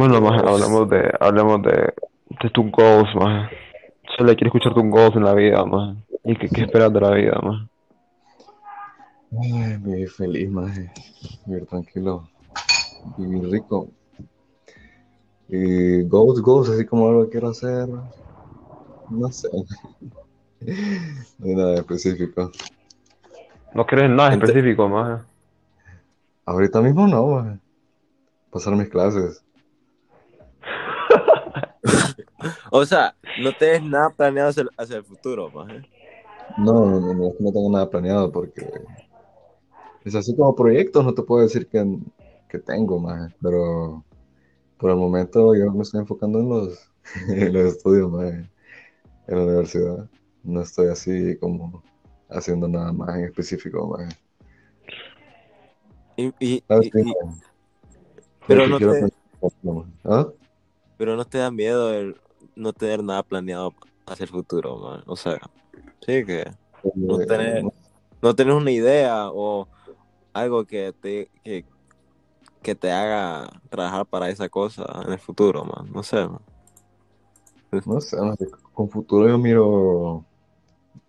Bueno, más hablemos de, hablemos de, de tus goals, más. Solo quiero escuchar tus goals en la vida, más. ¿Y qué, qué esperas de la vida, más? ay, vivir feliz, maje. Vivir tranquilo. Vivir rico. Y goals, goals, así como algo que quiero hacer. No sé. No hay nada específico. No crees en nada Ente- específico, más. Ahorita mismo no, maje. Pasar mis clases. O sea, no tienes nada planeado hacia, hacia el futuro, maje. No, no, no, no, que no tengo nada planeado porque es así como proyectos, no te puedo decir que, que tengo, maje, pero por el momento yo me estoy enfocando en los, en los estudios, maje, en la universidad. No estoy así como haciendo nada más en específico, maje. Y, pero, no te. ¿Ah? pero no te da miedo el no tener nada planeado hacia el futuro, maje. O sea, sí que no Eh, tener, no tener una idea o algo que te, que, que te haga trabajar para esa cosa en el futuro, man. No sé, man. No sé, con futuro yo miro.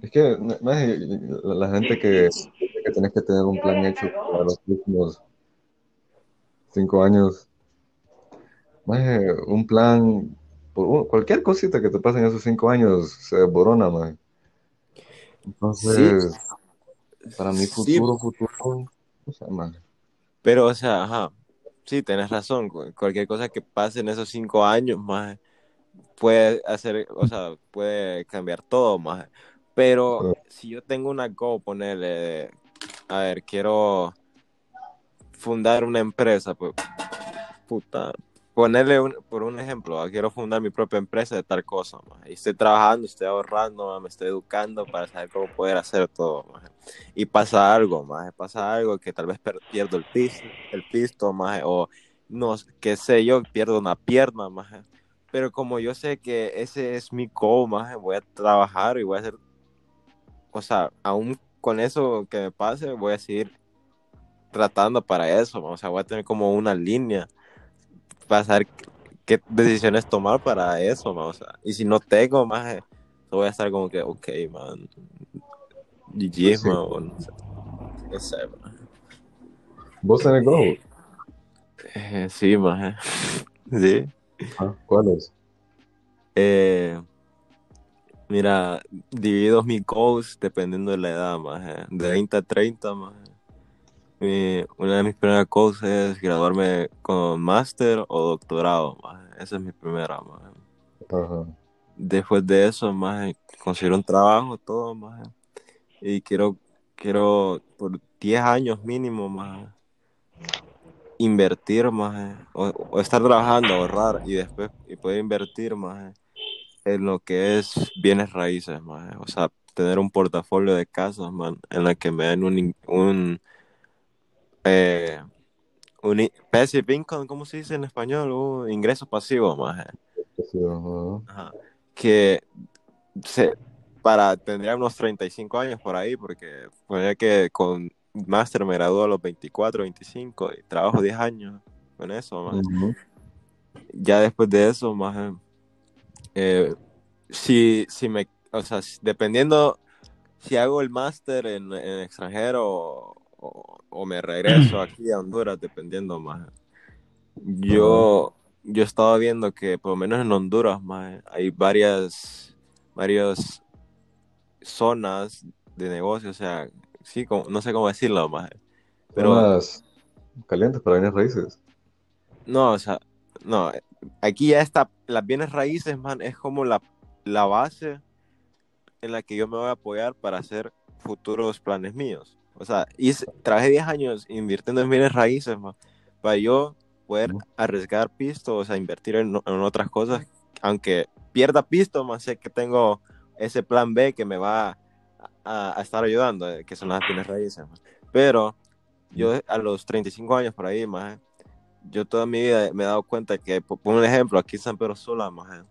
Es que maje, la, gente que, que tienes que tener un plan hecho para los próximos cinco años, maje, un plan, por cualquier cosita que te pase en esos cinco años se desborona, maje. Entonces, para Sí, futuro, futuro, maje. pero, o sea, ajá, sí, tenés razón. cu- Cualquier cosa que pase en esos cinco años, más puede hacer, o sea, puede cambiar todo, más. Pero si yo tengo una go, ponerle, a ver, quiero fundar una empresa, pues, puta, ponerle un- por un ejemplo, ah, quiero fundar mi propia empresa de tal cosa, y estoy trabajando, estoy ahorrando, me estoy educando para saber cómo poder hacer todo, y pasa algo, maje, pasa algo que tal vez pierdo el piso, el pisto, maje, o no, qué sé yo, pierdo una pierna, maje. pero como yo sé que ese es mi maje, voy a trabajar y voy a hacer, o sea, aún con eso que me pase, voy a seguir tratando para eso, o sea, voy a tener como una línea para saber qué decisiones tomar para eso, man, o sea, y si no tengo más, voy a estar como que, ok, man, GG, Sí. man, o no sé, man. ¿Vos tenés go? Eh, sí, man, sí, Ah, ¿Cuáles? eh, mira, divido mis goals dependiendo de la edad, más, de 20 a 30, más. Mi- una de mis primeras goals es graduarme con máster o doctorado, más. Esa es mi primera, más. Ajá. después de eso, más conseguir un trabajo, todo, más y quiero, quiero por 10 años mínimo, más invertir, más o, o estar trabajando, ahorrar y después y poder invertir, más en lo que es bienes raíces, más o sea, tener un portafolio de casas, man, en la que me den un, eh, un passive income, ¿cómo se dice en español? Un ingreso pasivo, más ajá. Ajá. que se, para tendría unos 35 años por ahí, porque ponía que con máster me graduó a los 24, 25 y trabajo 10 años con eso, más. Ya después de eso, más eh, si, si me, o sea, dependiendo si hago el máster en, en extranjero o, o- me regreso aquí a Honduras, dependiendo más. Yo, yo estaba viendo que por lo menos en Honduras, más hay varias, varias zonas de negocio, o sea, sí, como- no sé cómo decirlo, más. Pero Zonas calientes para bienes raíces. no, o sea, no, aquí ya está, las bienes raíces, man, es como la, la base en la que yo me voy a apoyar para hacer futuros planes míos. O sea, hice- trabajé 10 años invirtiendo en bienes raíces, man, para yo poder arriesgar pisto, o sea, invertir en, en otras cosas, aunque pierda pisto, más sé que tengo ese plan B que me va a, a estar ayudando, eh, que son las bienes raíces. man. Pero yo a los 35 años por ahí, más yo toda mi vida me he dado cuenta que, por, por un ejemplo, aquí en San Pedro Sula, maje,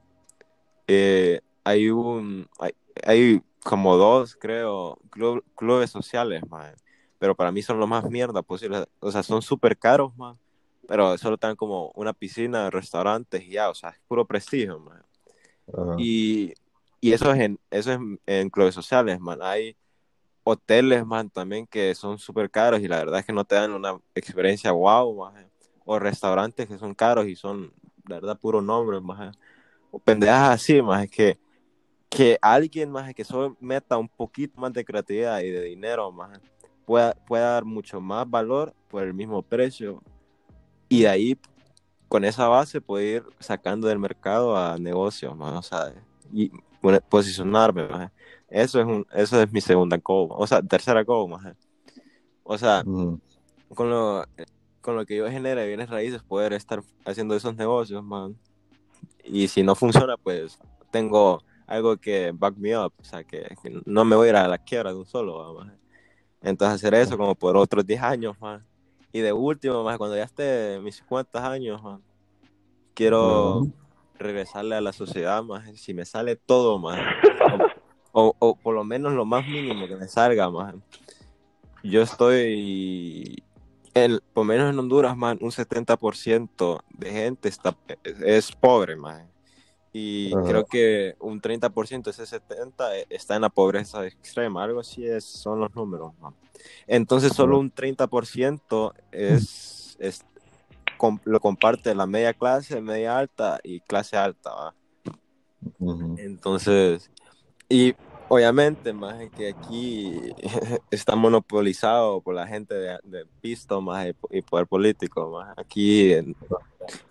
eh, hay un, hay, hay como dos, creo, club- clubes sociales, maje, pero para mí son los más mierda posibles, o sea, son súper caros, man, pero solo están como una piscina, restaurantes y ya, o sea, es puro prestigio, man. Y, y eso es en, eso es en clubes sociales, man. Hay hoteles, man, también que son súper caros y la verdad es que no te dan una experiencia wow, man. O restaurantes que son caros y son, la verdad, puro nombre, man. O pendejas así, más es que, que alguien más que solo meta un poquito más de creatividad y de dinero, más pueda, pueda dar mucho más valor por el mismo precio. Y de ahí, con esa base, puede ir sacando del mercado a negocios, más, o sea, y bueno, posicionarme, más. Eso es, un, eso es mi segunda goal, o sea, tercera goal, más. O sea, Ujú. con lo, con lo que yo genere bienes raíces, poder estar haciendo esos negocios, man. Y si no funciona, pues tengo algo que back me up, o sea, que, que no me voy a ir a la quiebra de un solo, man. Entonces hacer eso como por otros 10 años, man. Y de último, más cuando ya esté mis 50 años, man, quiero regresarle a la sociedad, más si me sale todo, más o, o, o por lo menos lo más mínimo que me salga, más yo estoy, en, por menos en Honduras, man, un 70% de gente está, es, es pobre, man. Y Ajá. creo que un 30% de ese 70 está en la pobreza extrema, algo así es, son los números, man. Entonces solo un 30% es, es com- lo comparte la media clase, media alta y clase alta, ¿va? Entonces, y obviamente, más que aquí está monopolizado por la gente de, de pisto más y, poder político. Más. Aquí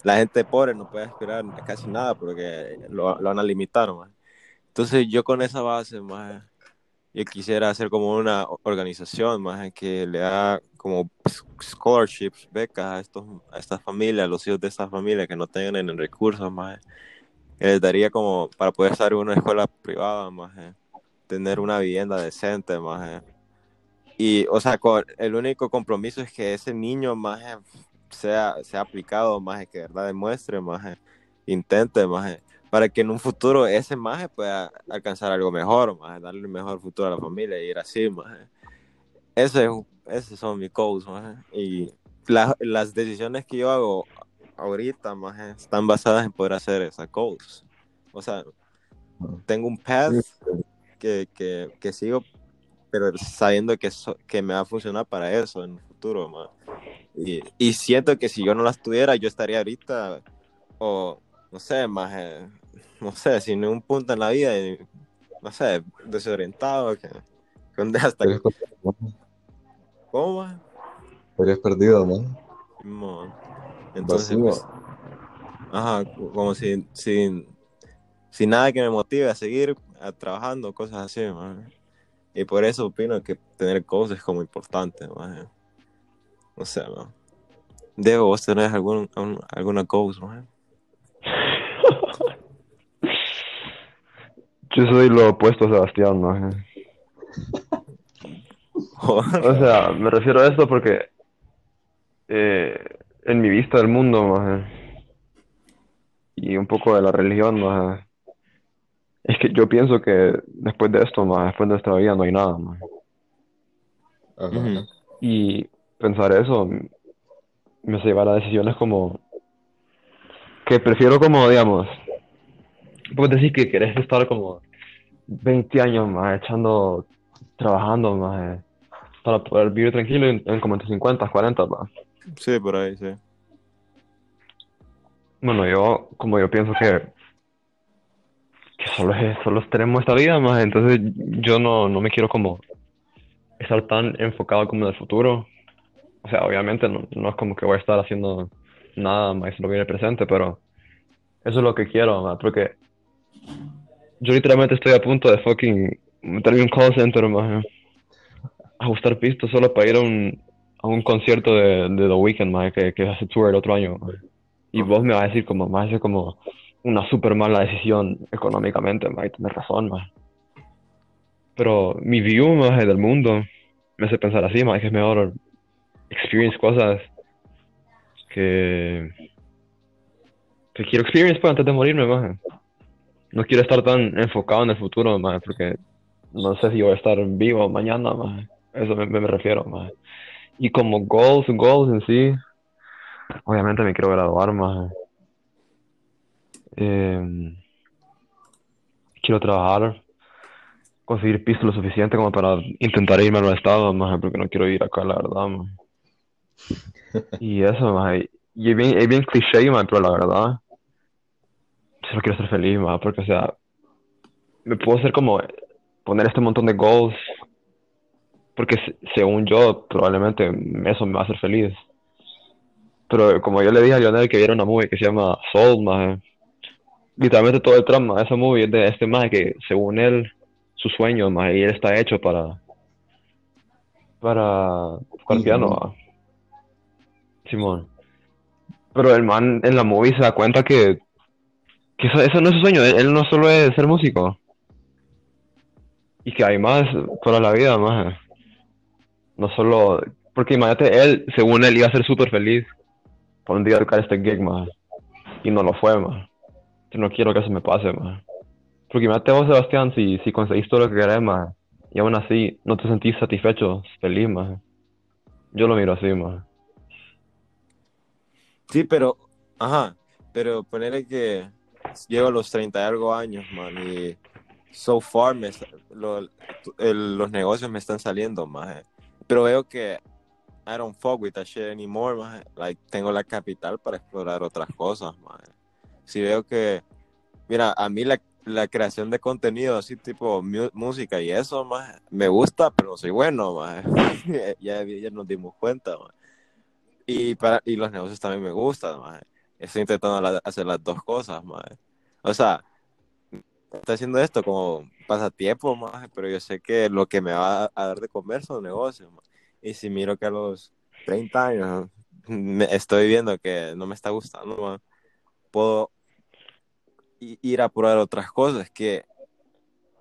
la gente pobre no puede aspirar casi nada porque lo, lo van a limitar. Más. Entonces, yo con esa base, más, yo quisiera hacer como una organización más que le da como scholarships, becas a, estos, a estas familias, a los hijos de estas familias que no tengan recursos más les daría como para poder estar en una escuela privada, más tener una vivienda decente, más y o sea, con, el único compromiso es que ese niño más sea, sea aplicado, más que de verdad demuestre, más intente, más para que en un futuro ese más pueda alcanzar algo mejor, más darle un mejor futuro a la familia y ir así, más ese, esos son mis goals, más y la, las decisiones que yo hago ahorita más están basadas en poder hacer esas goals. O sea, tengo un path que, que, que sigo, pero sabiendo que, so, que me va a funcionar para eso en el futuro. Y, y siento que si yo no las tuviera, yo estaría ahorita, o no sé, más, eh, no sé, sin ningún punto en la vida, y, no sé, desorientado, que, que hasta que... ¿Cómo? Man? Estarías perdido, ¿no? Man. Entonces, pues, ajá, como sin, sin, sin nada que me motive a seguir a, trabajando, cosas así, man. Y por eso opino que tener cosas es como importante, man. No sé, man. Diego, ¿vos tenés algún, un, alguna cosa, man? Yo soy lo opuesto a Sebastián, ¿no? o sea, me refiero a esto porque eh, en mi vista del mundo, ¿no? y un poco de la religión, ¿no? Es que yo pienso que después de esto, ¿no? después de nuestra vida no hay nada. -huh. Y pensar eso me hace llevar a decisiones como que prefiero como, digamos, puedes decir que querés estar como 20 años más echando, trabajando más para poder vivir tranquilo en, en como en tus 50, 40, más. Sí, por ahí, sí. Bueno, yo, como yo pienso que, que solo, es, solo tenemos esta vida más, entonces yo no, no me quiero como estar tan enfocado como en el futuro. O sea, obviamente no, no es como que voy a estar haciendo nada más lo que viene presente, pero eso es lo que quiero, más, porque yo literalmente estoy a punto de fucking meterme un call center, más, ajustar pistas solo para ir a un, a un concierto de, de The Weeknd, más, que, que hace tour el otro año. Man. Y vos me vas a decir como, más es como una super mala decisión económicamente, más, y tenés razón. Pero mi view, más, del mundo me hace pensar así, más, que es mejor experience cosas que quiero experience pues, antes de morirme, más. No quiero estar tan enfocado en el futuro, más, porque no sé si voy a estar vivo mañana, más. Eso me, me refiero, más. Y como goals, goals en sí, obviamente me quiero graduar más. Eh, quiero trabajar, conseguir piso lo suficiente como para intentar irme a los estados, más porque no quiero ir acá, la verdad, más. Y eso, más. Y es bien, es bien cliché, más, pero la verdad, solo quiero ser feliz, más, porque, o sea, me puedo hacer como poner este montón de goals, porque se- según yo, probablemente eso me va a hacer feliz. Pero como yo le dije a Lionel que viera una movie que se llama Soul, más literalmente todo el trama de esa movie es de este más que según él su sueño más y él está hecho para para tocar piano. Simón. Pero el man en la movie se da cuenta que que eso, eso no es su sueño él, él no solo es ser músico. Y que hay más para la vida más no solo porque imagínate él según él iba a ser súper feliz por un día tocar este gig más y no lo fue más yo no quiero que eso me pase, más. Porque imagínate vos, Sebastián, si, si conseguís todo lo que querés, más, y aún así no te sentís satisfecho, feliz, más. Yo lo miro así, más. Sí, pero, ajá, pero ponerle que llevo los 30 y algo años, man, y so far me, lo- el- los negocios me están saliendo, más. Pero veo que I don't fuck with that shit anymore, man. Like, tengo la capital para explorar otras cosas, man. Si veo que, mira, a mí la, la creación de contenido, así tipo música y eso, más me gusta, pero soy bueno, man. ya, ya nos dimos cuenta, man. Y, para, y los negocios también me gustan, man. Estoy intentando la- hacer las dos cosas, man. O sea, estoy haciendo esto como pasatiempo, man, pero yo sé que lo que me va a dar de comer son negocios, man. Y si miro que a los 30 años me estoy viendo que no me está gustando, man, puedo ir a probar otras cosas que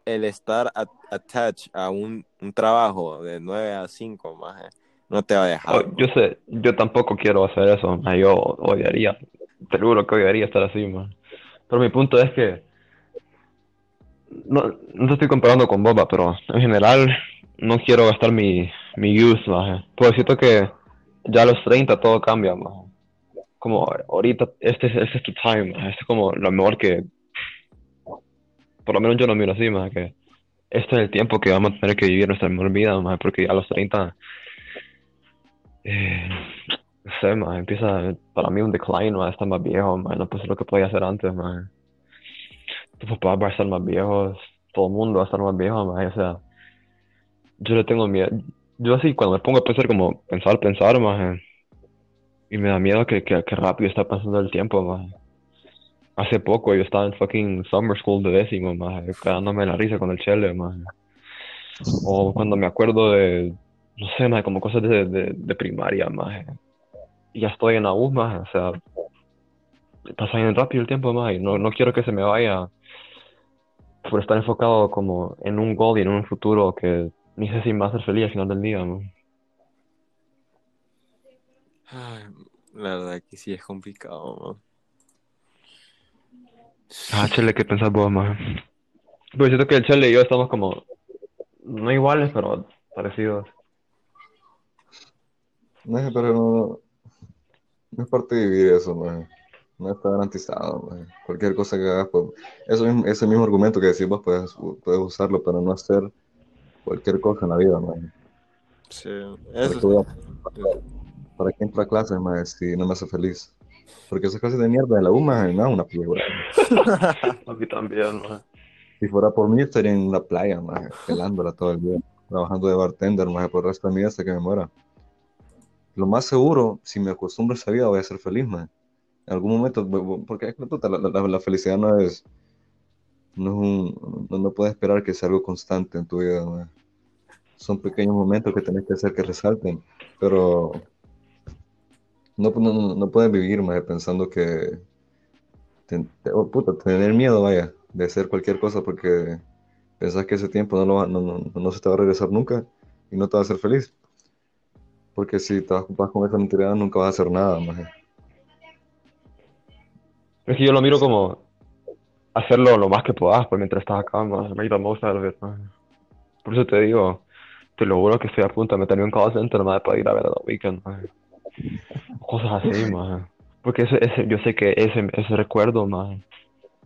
el estar at- attached a un, un trabajo de 9 a 5 más no te va a dejar. Oh, yo sé, yo tampoco quiero hacer eso. Yo odiaría, te juro que odiaría estar así, más. Pero mi punto es que no, no te estoy comparando con Boba, pero en general no quiero gastar mi, mi youth, más. Pues siento que ya a los 30 todo cambia, más. Como ahorita, este, es- este es tu time. Este es como lo mejor que, por lo menos yo lo miro así, más, que este es el tiempo que vamos a tener que vivir nuestra mejor vida, más, porque a los 30, eh, no sé, más, empieza para mí un decline, más, estar más viejo, más, no pues lo que podía hacer antes, más. Tus papás van a estar más viejos, todo el mundo va a estar más viejo, más, o sea, yo le tengo miedo, yo así cuando me pongo a pensar como pensar, pensar, más, y me da miedo que, que, rápido está pasando el tiempo, más. Hace poco yo estaba en fucking summer school de décimo, más, cagándome la risa con el chele, más. O cuando me acuerdo de, no sé, más, como cosas de, de, primaria, más. Y ya estoy en la U, más, o sea, pasa rápido el tiempo, y no, no quiero que se me vaya por estar enfocado como en un goal y en un futuro que ni sé si me va a hacer feliz al final del día, la verdad que sí es complicado, man. Ah, Chele, ¿qué pensás vos, más? Pues siento que el Chele y yo estamos como, no iguales, pero parecidos. No es, pero no, no es parte de vivir eso, man. No está garantizado, man. Cualquier cosa que hagas, pues, eso mismo- ese mismo argumento que decís vos, puedes, puedes usarlo para no hacer cualquier cosa en la vida, man. Sí, ¿Para eso para qué entro a clases, man, si no me hace feliz? Porque esas clases de mierda de la U, man, no, una película. A mí también, más. Si fuera por mí, estaría en la playa, más, pelándola todo el día, trabajando de bartender, más, por el resto de mi vida hasta que me muera. Lo más seguro, si me acostumbro a esa vida, voy a ser feliz, man. En algún momento, porque la, la- la felicidad no es, no es un, no, no puedes esperar que sea algo constante en tu vida, man. Son pequeños momentos que tenés que hacer que resalten, pero no, no, no- puedes vivir, man, pensando que, oh, puta, tener miedo, vaya, de hacer cualquier cosa porque pensás que ese tiempo no, lo va- no, no, no se te va a regresar nunca y no te va a hacer feliz. Porque si te vas con esa mentalidad nunca vas a hacer nada, más. Es que yo lo miro como hacerlo lo más que puedas, pues mientras estás acá, más, it, más. Por eso te digo, te lo juro que estoy a punto de meterme en call center, más, para ir a ver a The más. Cosas así, maje. Porque ese, ese, yo sé que ese, ese recuerdo, maje,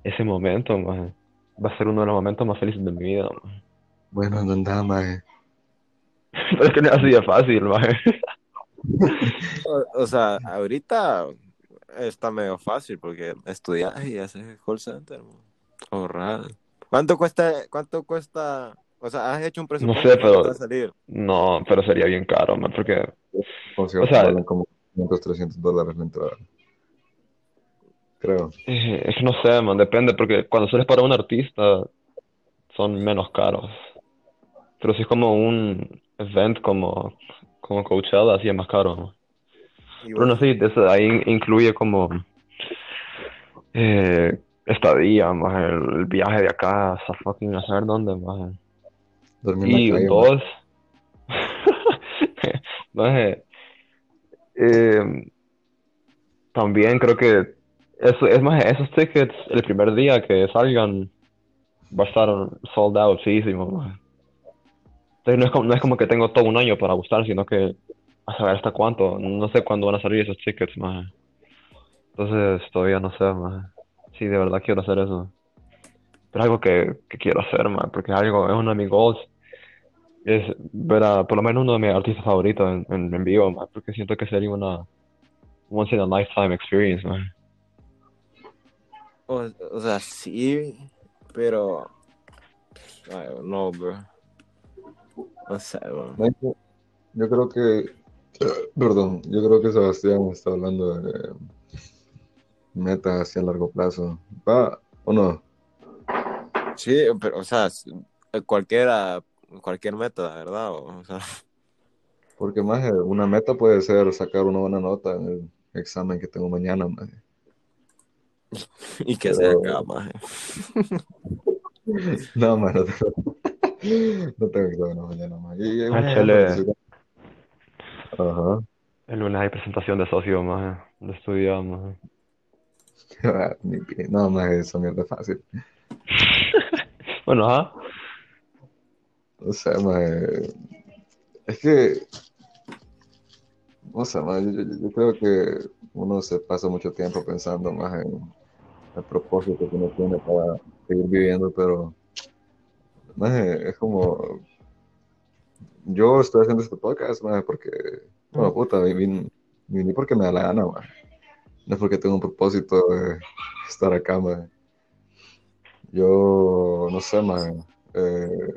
ese momento, maje, va a ser uno de los momentos más felices de mi vida. Bueno, no anda, maje. Pero es que no es así de fácil, maje. O, o sea, ahorita está medio fácil porque estudias y haces call center, man. ahorrar. ¿Cuánto cuesta, cuánto cuesta? O sea, has hecho un presupuesto sé, pero- cuánto va a salir. No, pero sería bien caro, man, porque O sea- valen como 500, 300 dólares la entrada. Creo. eh, es que no sé, man, depende, porque cuando sales para un artista son menos caros. Pero si es como un event como, como Coachella, así es más caro, man. Y Pero no sé, eso ahí incluye como eh, estadía, más el, el viaje de acá hasta fucking a saber dónde, más. Dormir en Y la calle, dos, maje, eh, también creo que eso es más esos tickets el primer día que salgan va a estar sold out, sísimo, maje. Entonces no es como, no es como que tengo todo un año para buscar, sino que a saber hasta cuánto, no sé cuándo van a salir esos tickets, maje. Entonces todavía no sé, maje. Sí, de verdad quiero hacer eso. Pero es algo que, que quiero hacer, maje, porque es algo, es uno de mis goals es ver a por lo menos uno de mis artistas favoritos en, en, en vivo, man, porque siento que sería una once in a lifetime experience, man. O, o sea, sí, pero. Ay, no, bro. No sé, bro. Yo- Yo creo que, perdón, yo creo que Sebastián está hablando de metas hacia largo plazo. ¿Va o no? Sí, pero, o sea, cualquiera, cualquier meta, ¿verdad? O, sea, Porque más una meta puede ser sacar una buena nota en el examen que tengo mañana, maje. y que Pero- sea acá, maje. No, man, no tengo, no tengo examen mañana, man. Y, y, Ah, Ajá. El lunes hay presentación de socio, estudiar, man. Ni pi- No, más esa mierda es fácil. Bueno, ajá. O sea, maje, es que, o sea, maje, yo, creo que uno se pasa mucho tiempo pensando más en el propósito que uno tiene para seguir viviendo, pero es como, yo estoy haciendo este podcast, maje, porque, bueno, puta, vine, vine porque me da la gana, maje. No es porque tengo un propósito de estar acá, maje. Yo, no sé, maje, eh,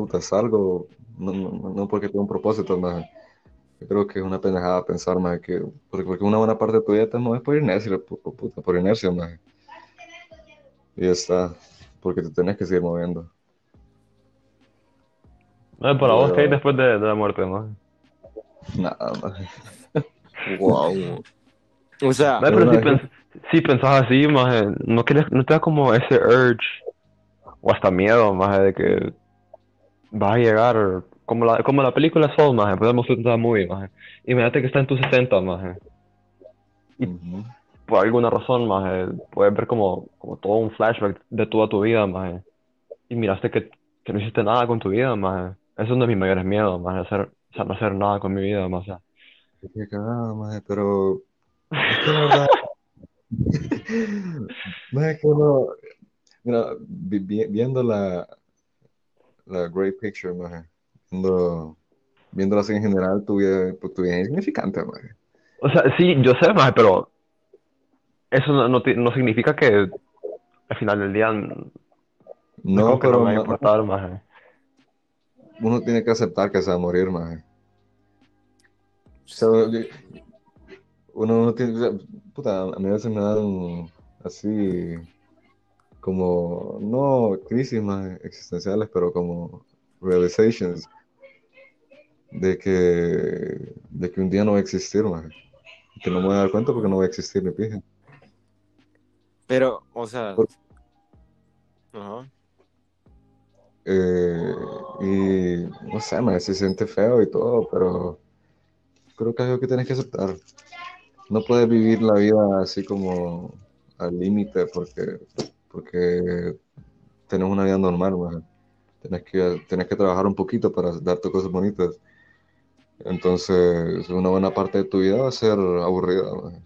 puta, salgo, no, no, no porque tengo un propósito, más. Yo creo que es una pendejada pensar, más, que, porque, porque una buena parte de tu vida te mueves por inercia, puta, por inercia, más. Y ya está, porque te tenés que seguir moviendo. No, para vos, Pero- ¿qué hay después de, de la muerte, man? Nada, más. Wow. O sea, No, pero si, no, pens- si pensás así, man, no, querés, no te da como ese urge o hasta miedo, más de que vas a llegar como la, como la película Soul, más, pues hemos visto movie, más. Imagínate que está en tus 60, más. Y- Ujú. por alguna razón, más, puedes ver como, como todo un flashback de toda tu vida, más. Y miraste que, que no hiciste nada con tu vida, más. Eso es uno de mis mayores miedos, más, hacer, o sea, no hacer nada con mi vida, más. Qué cagada, maje, pero es que la verdad, maje, que uno, mira, vi- vi- viendo la, la great picture, maje, viendo, viéndolo así en general, tu vida, pues, tu vida es insignificante, maje. O sea, sí, yo sé, más, pero eso no, no, no significa que al final del día no, No, que no pero me va a ma- importar, más. uno tiene que aceptar que se va a morir, maje. O sea, yo- uno no tiene, puta, a mí a veces me dan así como, no crisis más existenciales, pero como realizations de que, de que un día no va a existir, maje. Que no me voy a dar cuenta porque no va a existir ni pija. pero, o sea. Por-. Eh, y no sé, maje, se siente feo y todo, pero creo que es algo que tienes que aceptar. No puedes vivir la vida así como al límite porque, porque tenés una vida normal, maje. Tenés que, tenés que trabajar un poquito para darte cosas bonitas. Entonces, una buena parte de tu vida va a ser aburrida. maje.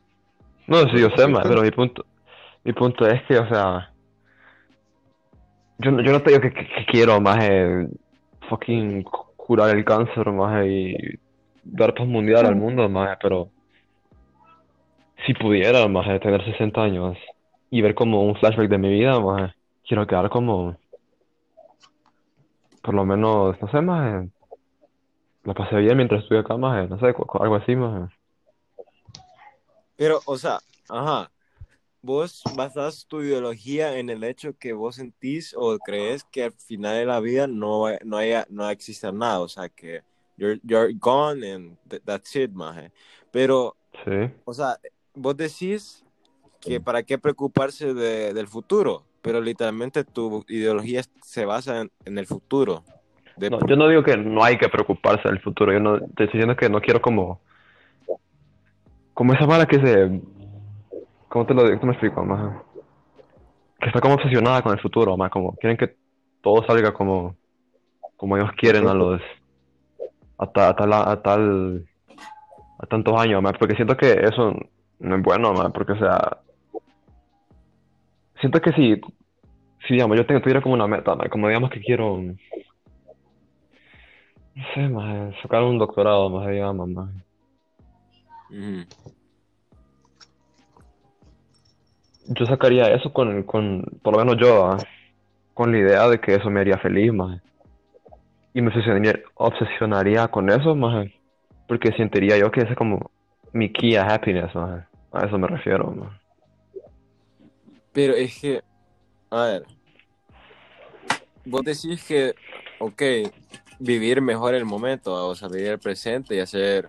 No, sí, yo sé, más, pero mi punto, mi punto es que, o sea, yo, no- yo no te digo que, que- que quiero más fucking cu- curar el cáncer más y dar paz mundial al mundo más, pero si pudiera más tener 60 años y ver como un flashback de mi vida más, quiero quedar como, por lo menos, no sé, más, la pasé bien mientras estuve acá más, no sé, algo así más. Pero, o sea, ajá, vos basás tu ideología en el hecho que vos sentís o crees que al final de la vida no, no, haya, no existe nada, o sea, que you're, you're gone and th- that's it, maje. Pero, Sí. o sea, vos decís que para qué preocuparse de- del futuro, pero literalmente tu ideología se basa en, en el futuro. De No, yo no digo que no hay que preocuparse del futuro, yo no te estoy diciendo que no quiero como como esa mala que se ¿cómo te lo cómo me explico, más? Que está como obsesionada con el futuro, más como quieren que todo salga como como ellos quieren a los a, ta- a tal a tal a tantos años, más, porque siento que eso no es bueno, más, porque o sea siento que si si digamos yo tengo tuviera como una meta, como digamos que quiero no sé, más sacar un doctorado, más digamos, más Ujú. Yo sacaría eso con, con, por lo menos yo, ah, con la idea de que eso me haría feliz, más. Y me obsesionaría, obsesionaría con eso, más. Porque sentiría yo que ese es como mi key a happiness, más. A eso me refiero, más. Pero es que, a ver, vos decís que, ok, vivir mejor el momento, o sea, vivir el presente y hacer,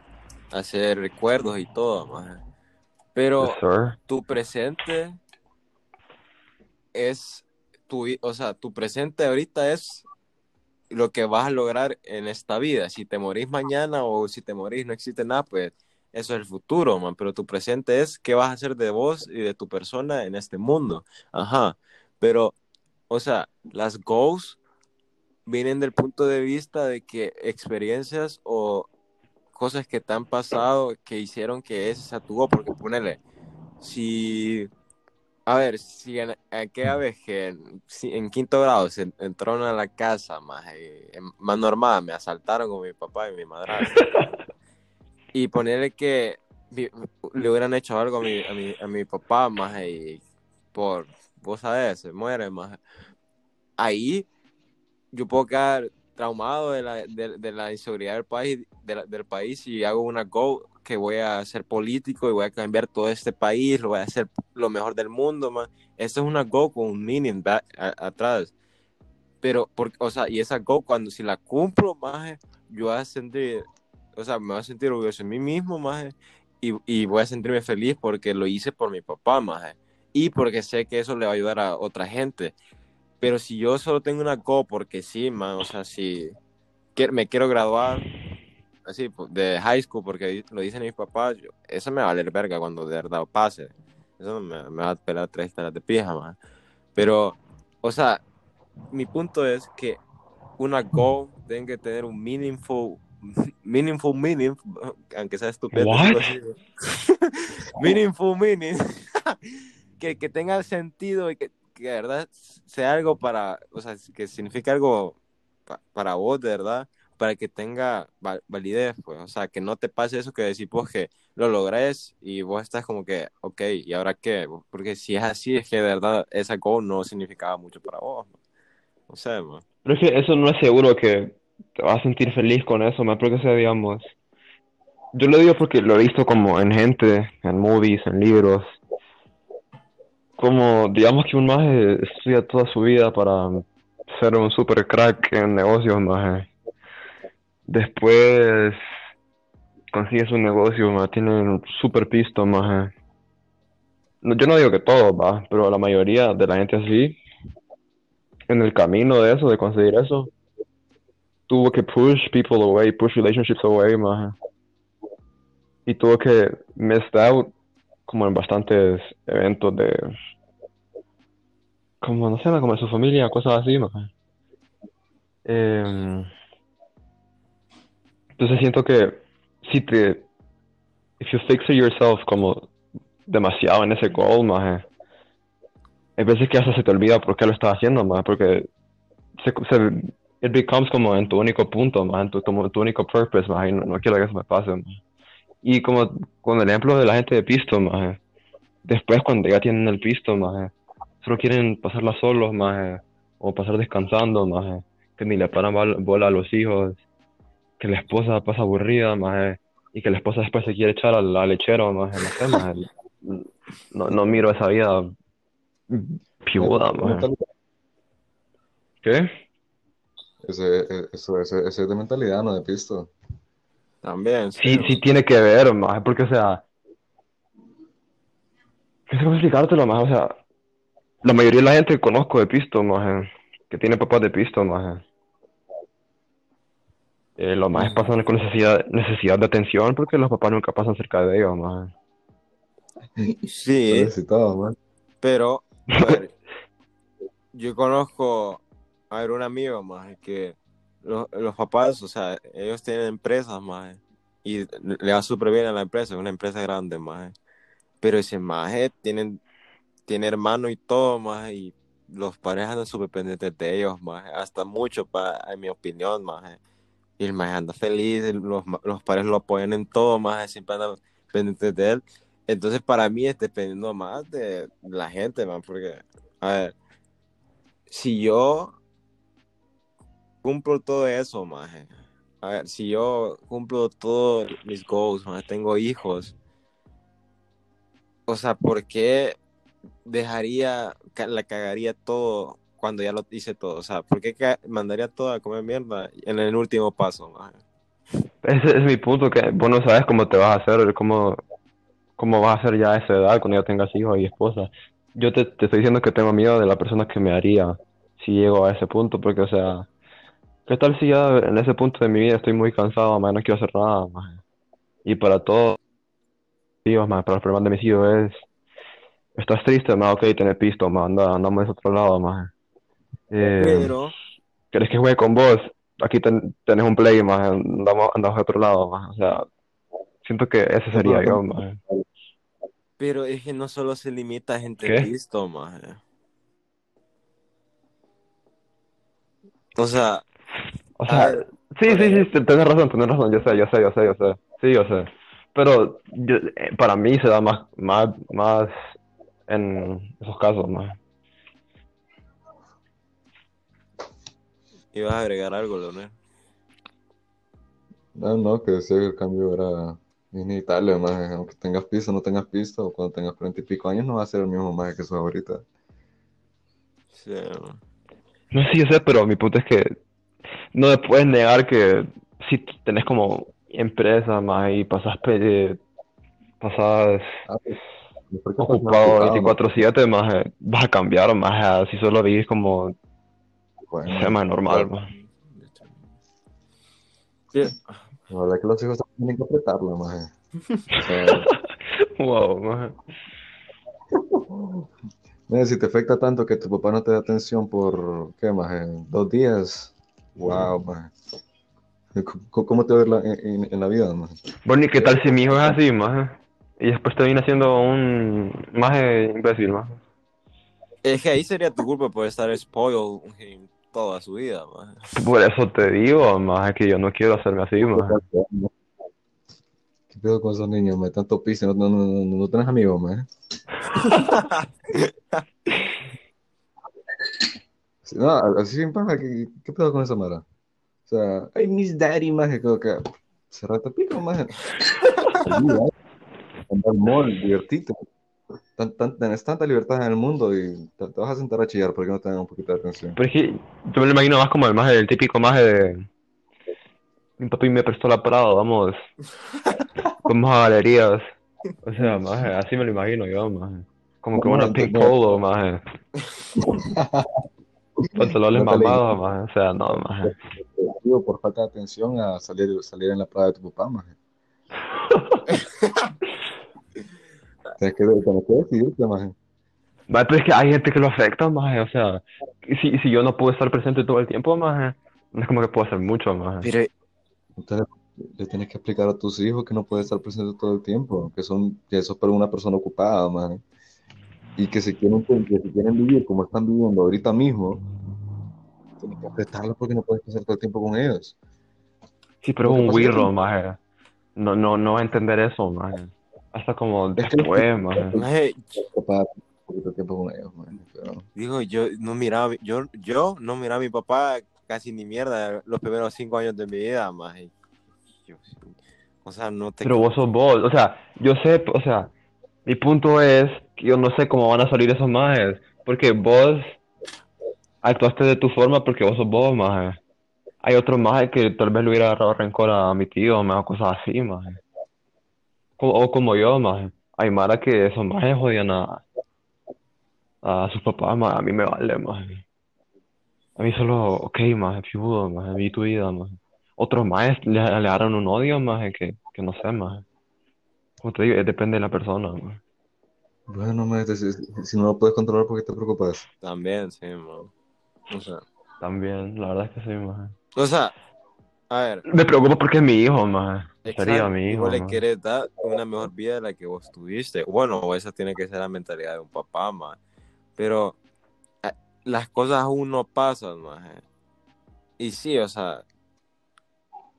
hacer recuerdos y todo, maje. Pero Yes, tu presente es, tu, o sea, tu presente ahorita es lo que vas a lograr en esta vida. Si te morís mañana o si te morís no existe nada, pues eso es el futuro, man. Pero tu presente es qué vas a hacer de vos y de tu persona en este mundo. Ajá. Pero, o sea, las goals vienen del punto de vista de que experiencias o cosas que te han pasado que hicieron que ese sea tu goal, porque ponele, si, a ver, si en aquella vez que si en quinto grado se entraron a la casa más, eh, más normal, me asaltaron con mi papá y mi madrastra, y ponerle que le hubieran hecho algo a mi, a mi, a mi papá más y por, vos sabés, se muere más. Ahí yo puedo quedar traumado de la, de, de la inseguridad del país, de la- del país y hago una go que voy a ser político y voy a cambiar todo este país, lo voy a hacer lo mejor del mundo, man. Eso es una go con un meaning ba- a- atrás. Pero, por, o sea, y esa go, cuando si la cumplo, más yo voy a sentir, o sea, me voy a sentir orgulloso de mí mismo, más y, y voy a sentirme feliz porque lo hice por mi papá, más y porque sé que eso le va a ayudar a otra gente. Pero si yo solo tengo una go porque sí, man, o sea, si me quiero graduar así de high school porque lo dicen mis papás, yo- eso me va a valer verga cuando de verdad pase. Eso me, me va a pelar tres taras de pija, man. Pero, o sea, mi punto es que una goal tiene que tener un meaningful, meaningful meaning, aunque sea así. meaningful meaning. que, que tenga sentido y que, que de verdad sea algo para, o sea, que signifique algo pa- para vos, de verdad, para que tenga va- validez, pues, o sea, que no te pase eso que decís vos que lo logrés y vos estás como que, ok, ¿y ahora qué? Porque si es así, es que de verdad esa goal no significaba mucho para vos, man. no sé, man. Pero es que eso no es seguro que te vas a sentir feliz con eso, más porque sea, digamos. Yo lo digo porque lo he visto como en gente, en movies, en libros. Como, digamos que un maje estudia toda su vida para ser un super crack en negocios, maje. Después consigue su negocio, maje, tiene un super pisto, maje. No, yo no digo que todos, va, pero la mayoría de la gente así, en el camino de eso, de conseguir eso, tuvo que push people away, push relationships away, maje. Y tuvo que miss out como en bastantes eventos de como no sé, como de su familia, cosas así, maje. Em, entonces siento que si te, if you fix yourself como demasiado en ese goal, maje, hay veces que hasta se te olvida por qué lo estás haciendo, maje, porque se, it becomes como en tu único punto, maje, en tu, tu, tu único purpose, maje, y no, no quiero que eso me pase, maje. Y como con el ejemplo de la gente de pisto, maje, después cuando ya tienen el pisto, maje, solo quieren pasarla solos, maje, o pasar descansando, maje, que ni le paran bola a los hijos, que la esposa pasa aburrida, maje, y que la esposa después se quiere echar al, al lechero, maje, no sé, maje, no, no miro esa vida piuda. ¿Qué? Ese, e- eso, ese, ese es de mentalidad, no de pisto. También, Sí, sí. tiene que ver, maje, porque, o sea, no sé cómo explicártelo, maje, o sea, la mayoría de la gente que conozco de pisto, maje, que tiene papás de pisto, maje, eh, los majes pasan con necesidad, necesidad de atención porque los papás nunca pasan cerca de ellos, maje. Sí, pero a ver, yo conozco a ver un amigo más que los, los papás, o sea, ellos tienen empresas más y le va súper bien a la empresa, es una empresa grande más. Pero ese maje tienen, tiene hermano y todo más y los padres andan súper pendientes de ellos más, hasta mucho para, en mi opinión más. Y el maje anda feliz, los, los padres lo apoyan en todo más, siempre andan pendientes de él. Entonces, para mí es dependiendo más de la gente, man, porque, a ver, si yo cumplo todo eso, maje, a ver, si yo cumplo todos mis goals, maje, tengo hijos, o sea, ¿por qué dejaría, la cagaría todo cuando ya lo hice todo? O sea, ¿por qué mandaría todo a comer mierda en el último paso, maje? Ese es mi punto, que vos no sabes cómo te vas a hacer, cómo, cómo vas a hacer ya a esa edad cuando ya tengas hijos y esposa. Yo te, te estoy diciendo que tengo miedo de la persona que me haría si llego a ese punto, porque, o sea, ¿qué tal si ya en ese punto de mi vida estoy muy cansado, más no quiero hacer nada, más? Y para todos, más, para los problemas de mis hijos es, estás triste, más, ok, tenés pisto, más, anda, andamos de otro lado, más. Eh, Pero, ¿Querés que juegue con vos? Aquí ten- tenés un play, más, andamos, andamos de otro lado, más. O sea, siento que ese sería yo, más. pero es que no solo se limita a gente ¿Qué? pisto, maje. O sea, O A sea, sí, sí, sí, ten- tenés razón, tenés razón, yo sé, yo sé, yo sé, yo sé. Sí, yo sé. Pero yo- eh, para mí se da más, más, más en esos casos, más. ibas a agregar algo, Leonel. No, no, que decía que el cambio era inevitable, más. Aunque tengas pisto, no tengas pisto, o cuando tengas cuarenta y pico años, no va a ser el mismo más que sos ahorita. Sí. No sé, yo sé, pero mi punto es que no me puedes negar que si tenés como empresa, más, y pasas, pe- pasas Ah, pues, ocupado ocupado, 24/7, más, eh, vas a cambiar, más, si solo vivís como, bueno, se más normal, más. Sí, la verdad es que los hijos tienen que apretarlo, más. O sea, Wow, más. mira, si te afecta tanto que tu papá no te da atención por, ¿qué, más? Dos días. Wow, más. ¿Cómo, te va a ver la- en, la vida, más? Bueno, ¿y qué tal si mi hijo es así, más? Y después te viene siendo un más imbécil, más. Es que ahí sería tu culpa por estar spoiled toda su vida, man. Por eso te digo, más, que yo no quiero hacerme así, más. ¿Qué pedo con esos niños, más? Tanto piso, no, no, no, no, no tenés amigos, más. Sí, No, así sin paja, ¿qué, qué pedo con esa mara? O sea, ay, Miss Daddy, más que creo que cerrate pico, más. Andar mall, divertirte. Tan, tan, tenés tanta libertad en el mundo y te, te vas a sentar a chillar porque no te dan un poquito de atención. Pero es que yo me lo imagino más como el más el típico más de mi papi me prestó la Prado, vamos, vamos a galerías. O sea, más así me lo imagino yo, más. Como que una pink polo, más. Pantalones No te le- mamados, más. O sea, no, más. Digo, por falta de atención a salir, salir en la playa de tu papá, más. Tienes que, tenés que decidirte, más. Pero es que hay gente que lo afecta, más. O sea, si, si yo no puedo estar presente todo el tiempo, más. No es como que puedo hacer mucho, más. Pero, Entonces, le tienes que explicar a tus hijos que no puedes estar presente todo el tiempo, que son, que eso es para una persona ocupada, man. Y que si quieren, que si quieren vivir como están viviendo ahorita mismo, tienes que apretarlo porque no puedes pasar todo el tiempo con ellos. Sí, pero es que un que tú- maje. No, no, no va a entender eso, maje. Hasta como Es que- después, maje. Maje, poquito de tiempo con ellos, man. Pero, digo, yo no miraba, yo, yo no miraba a mi papá casi ni mierda los primeros cinco años de mi vida, maje. Yo- o sea, no te... Pero vos sos vos. O sea, yo sé, o sea, mi punto es que yo no sé cómo van a salir esos majes. Porque vos actuaste de tu forma porque vos sos vos, maje. Hay otros majes que tal vez le hubiera agarrado rencor a mi tío, maje, o cosas así, maje. O como yo, maje. Hay mara que esos majes jodían a, a sus papás, maje. A mí me vale, maje. A mí solo, ok, maje, pijudo, maje, vi tu vida, maje. Otros majes le, le un odio, maje, que, que no sé, maje. Como te digo, eh, depende de la persona, bueno, man, si, si no lo puedes controlar, ¿por qué te preocupas? También, sí, man. O sea, También, la verdad es que sí, maje. o sea, a ver, Me preocupo porque es mi hijo, maje. Sería mi hijo, vos le quieres dar una mejor vida de la que vos tuviste. Bueno, esa tiene que ser la mentalidad de un papá, man. Pero eh, las cosas aún no pasan, maje. Y sí, o sea,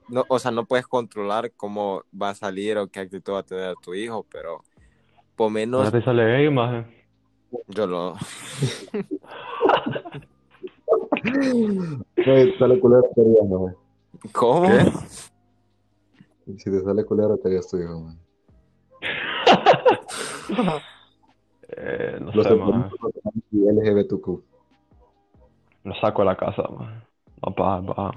no, o sea, no puedes controlar cómo va a salir o qué actitud va a tener tu hijo, pero por menos Ahora te sale gay, maje. yo lo... Sale culero, man. ¿Cómo? ¿Qué? Si te sale culero, te harías tu hijo, man. Eh, no Los sé, LGBTQ. Lo saco de la casa, maje. No, pa, pa.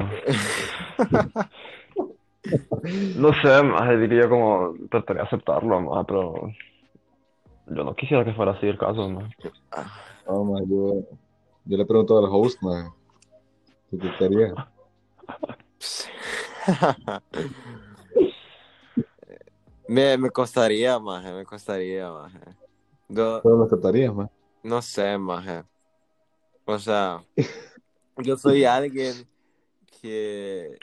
No sé, maje, diría como, trataría de aceptarlo, maje, pero yo no quisiera que fuera así el caso, maje. No, man, yo, yo le pregunto al host, man. ¿Qué harías? me, me costaría, maje, me costaría, maje. Yo, Pero lo aceptarías, man. no sé, maje. O sea, yo soy alguien que,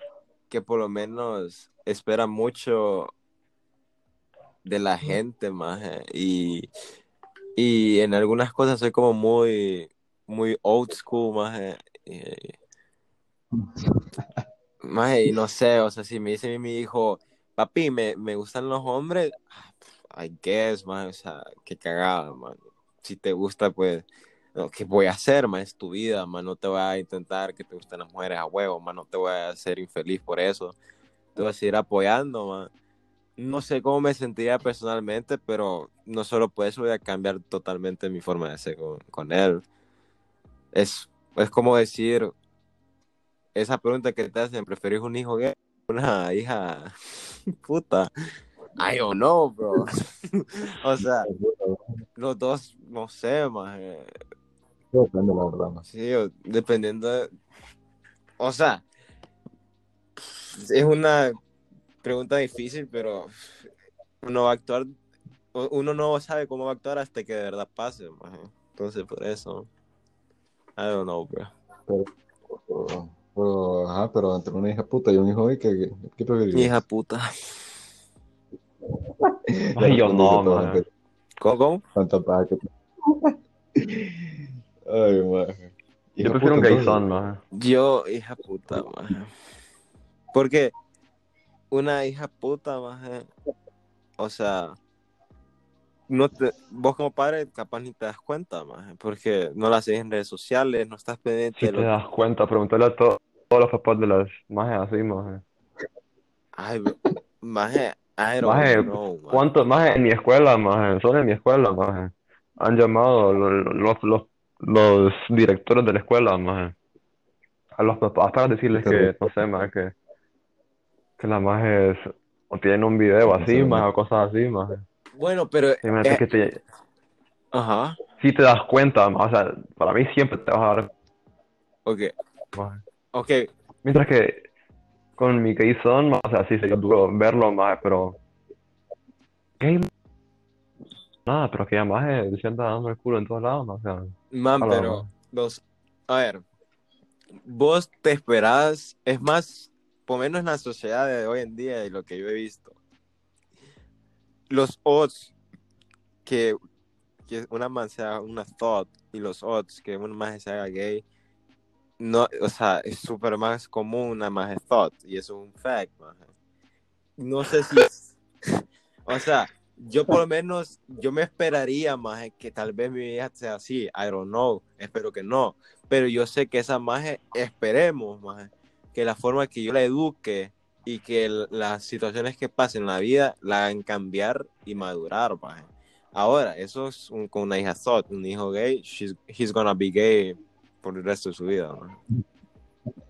que por lo menos espera mucho de la gente, maje. Y, y en algunas cosas soy como muy, muy old school, maje. Y- Maje, y no sé, o sea, si me dice mi hijo, papi, me, me gustan los hombres, I guess, maje, o sea, qué cagada, man. Si te gusta, pues, no, ¿qué voy a hacer, man? Es tu vida, man. No te voy a intentar que te gusten las mujeres a huevo, man. No te voy a hacer infeliz por eso. Te voy a seguir apoyando, man. No sé cómo me sentiría personalmente, pero no solo por eso voy a cambiar totalmente mi forma de ser con, con él. Es, es como decir, esa pregunta que te hacen, ¿preferís un hijo gay o una hija puta? I don't know, bro. o sea, los dos, no sé, más. Depende, la verdad, man. Sí, o- dependiendo de... O sea, es una pregunta difícil, pero uno va a actuar... Uno no sabe cómo va a actuar hasta que de verdad pase, maje. Entonces, por eso... I don't know, bro. Pero, pero, ajá, pero entre una hija puta y un hijo gay, ¿qué, qué preferirías? Hija puta. Ay, yo no, man. ¿Cómo? Tanta paja que- Ay, man. Yo prefiero un gayson, maje. Yo, hija puta, maje. Porque una hija puta, maje, o sea, no te, vos como padre capaz ni te das cuenta, maje, porque no la haces en redes sociales, no estás pendiente Si de te lo das cuenta, pregúntale a to- todos los papás de las majes así, maje. Ay, maje, I don't Maje, know, maje. ¿Cuántos majes en mi escuela, maje? Solo en mi escuela, maje. Han llamado lo- lo- los, los, los directores de la escuela, maje. A los papás para decirles que, no sé, maje, que, que las majes o tienen un video Sí, así, sí, maje, maje. o cosas así, maje. Bueno, pero, eh, que te, ajá, si te das cuenta, maje, o sea, para mí siempre te vas a dar, ok, maje. ok, Mientras que con mi gay son, o sea, sí sería duro verlo, maje, pero gay, nada, pero que ya maje se anda dando el culo en todos lados, maje, o sea. man, pero, los, a ver, vos te esperás, es más, por menos en la sociedad de hoy en día y lo que yo he visto, los odds que, que una man sea una thought y los odds que una man se haga gay, no, o sea, es súper más común una más thought y eso es un fact, maje. No sé si, o sea, yo por lo menos, yo me esperaría más que tal vez mi hija sea así, I don't know, espero que no, pero yo sé que esa maje, esperemos, maje, que la forma que yo la eduque y que las situaciones que pasen en la vida la hagan cambiar y madurar, maje. Ahora, eso es un- con una hija thought, un hijo gay, she's, he's gonna be gay por el resto de su vida.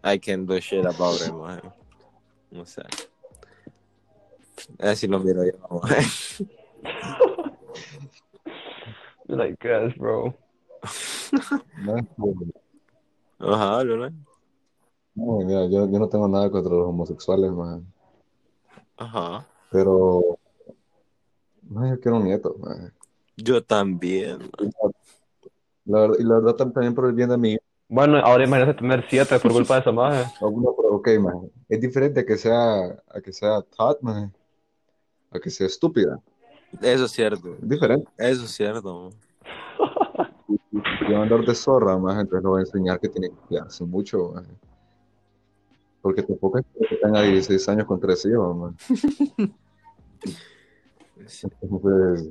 I can do shit about it. No sé. Así lo miro yo, maje. Like, guys, bro. No, Ajá, ¿no? no, mira, yo, yo no tengo nada contra los homosexuales, man. Ajá. Pero no, yo quiero un nieto, man. Yo también. La verdad, y la verdad tam- también por el bien de mi Bueno, ahora imagínate tener siete por culpa de esa maje. alguno, pero ok, man. Es diferente a que sea, a que sea thought, man, que sea estúpida. Eso es cierto. Diferente. Eso es cierto. Si va a andar de zorra, más entonces le voy a enseñar que tiene que cuidarse mucho. Porque tampoco es que tenga 16 años con tres hijos, man. Entonces,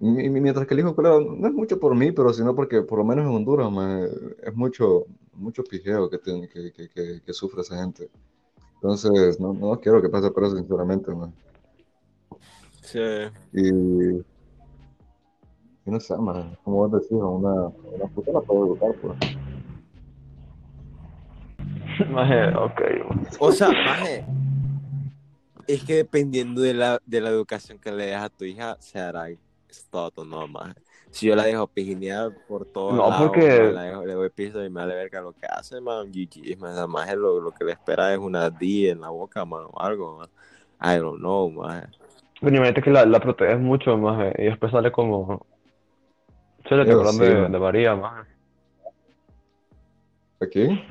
y- mientras que el hijo culero no es mucho por mí, pero sino porque por lo menos en Honduras, man, es mucho, mucho pijeo que, tiene- que, que, que, que sufre esa gente. Entonces, no, no quiero que pase por eso, sinceramente, man. Sí. Y, y no sé, man, como vos decís, una, una puta la puedo educar, pues. Maje, ok. O sea, maje, es que dependiendo de la, de la educación que le des a tu hija, se hará todo o no, maje. Si yo la dejo pijinear por todo No, lado, porque- la dejo- le doy piso y me vale verga lo que hace, man, GG, man, esa maje lo, lo que le espera es una D en la boca, man, o algo, man. I don't know, maje. Pero imagínate que la, la proteges mucho, maje, y después sale como... Se le de, de María, maje. ¿Aquí?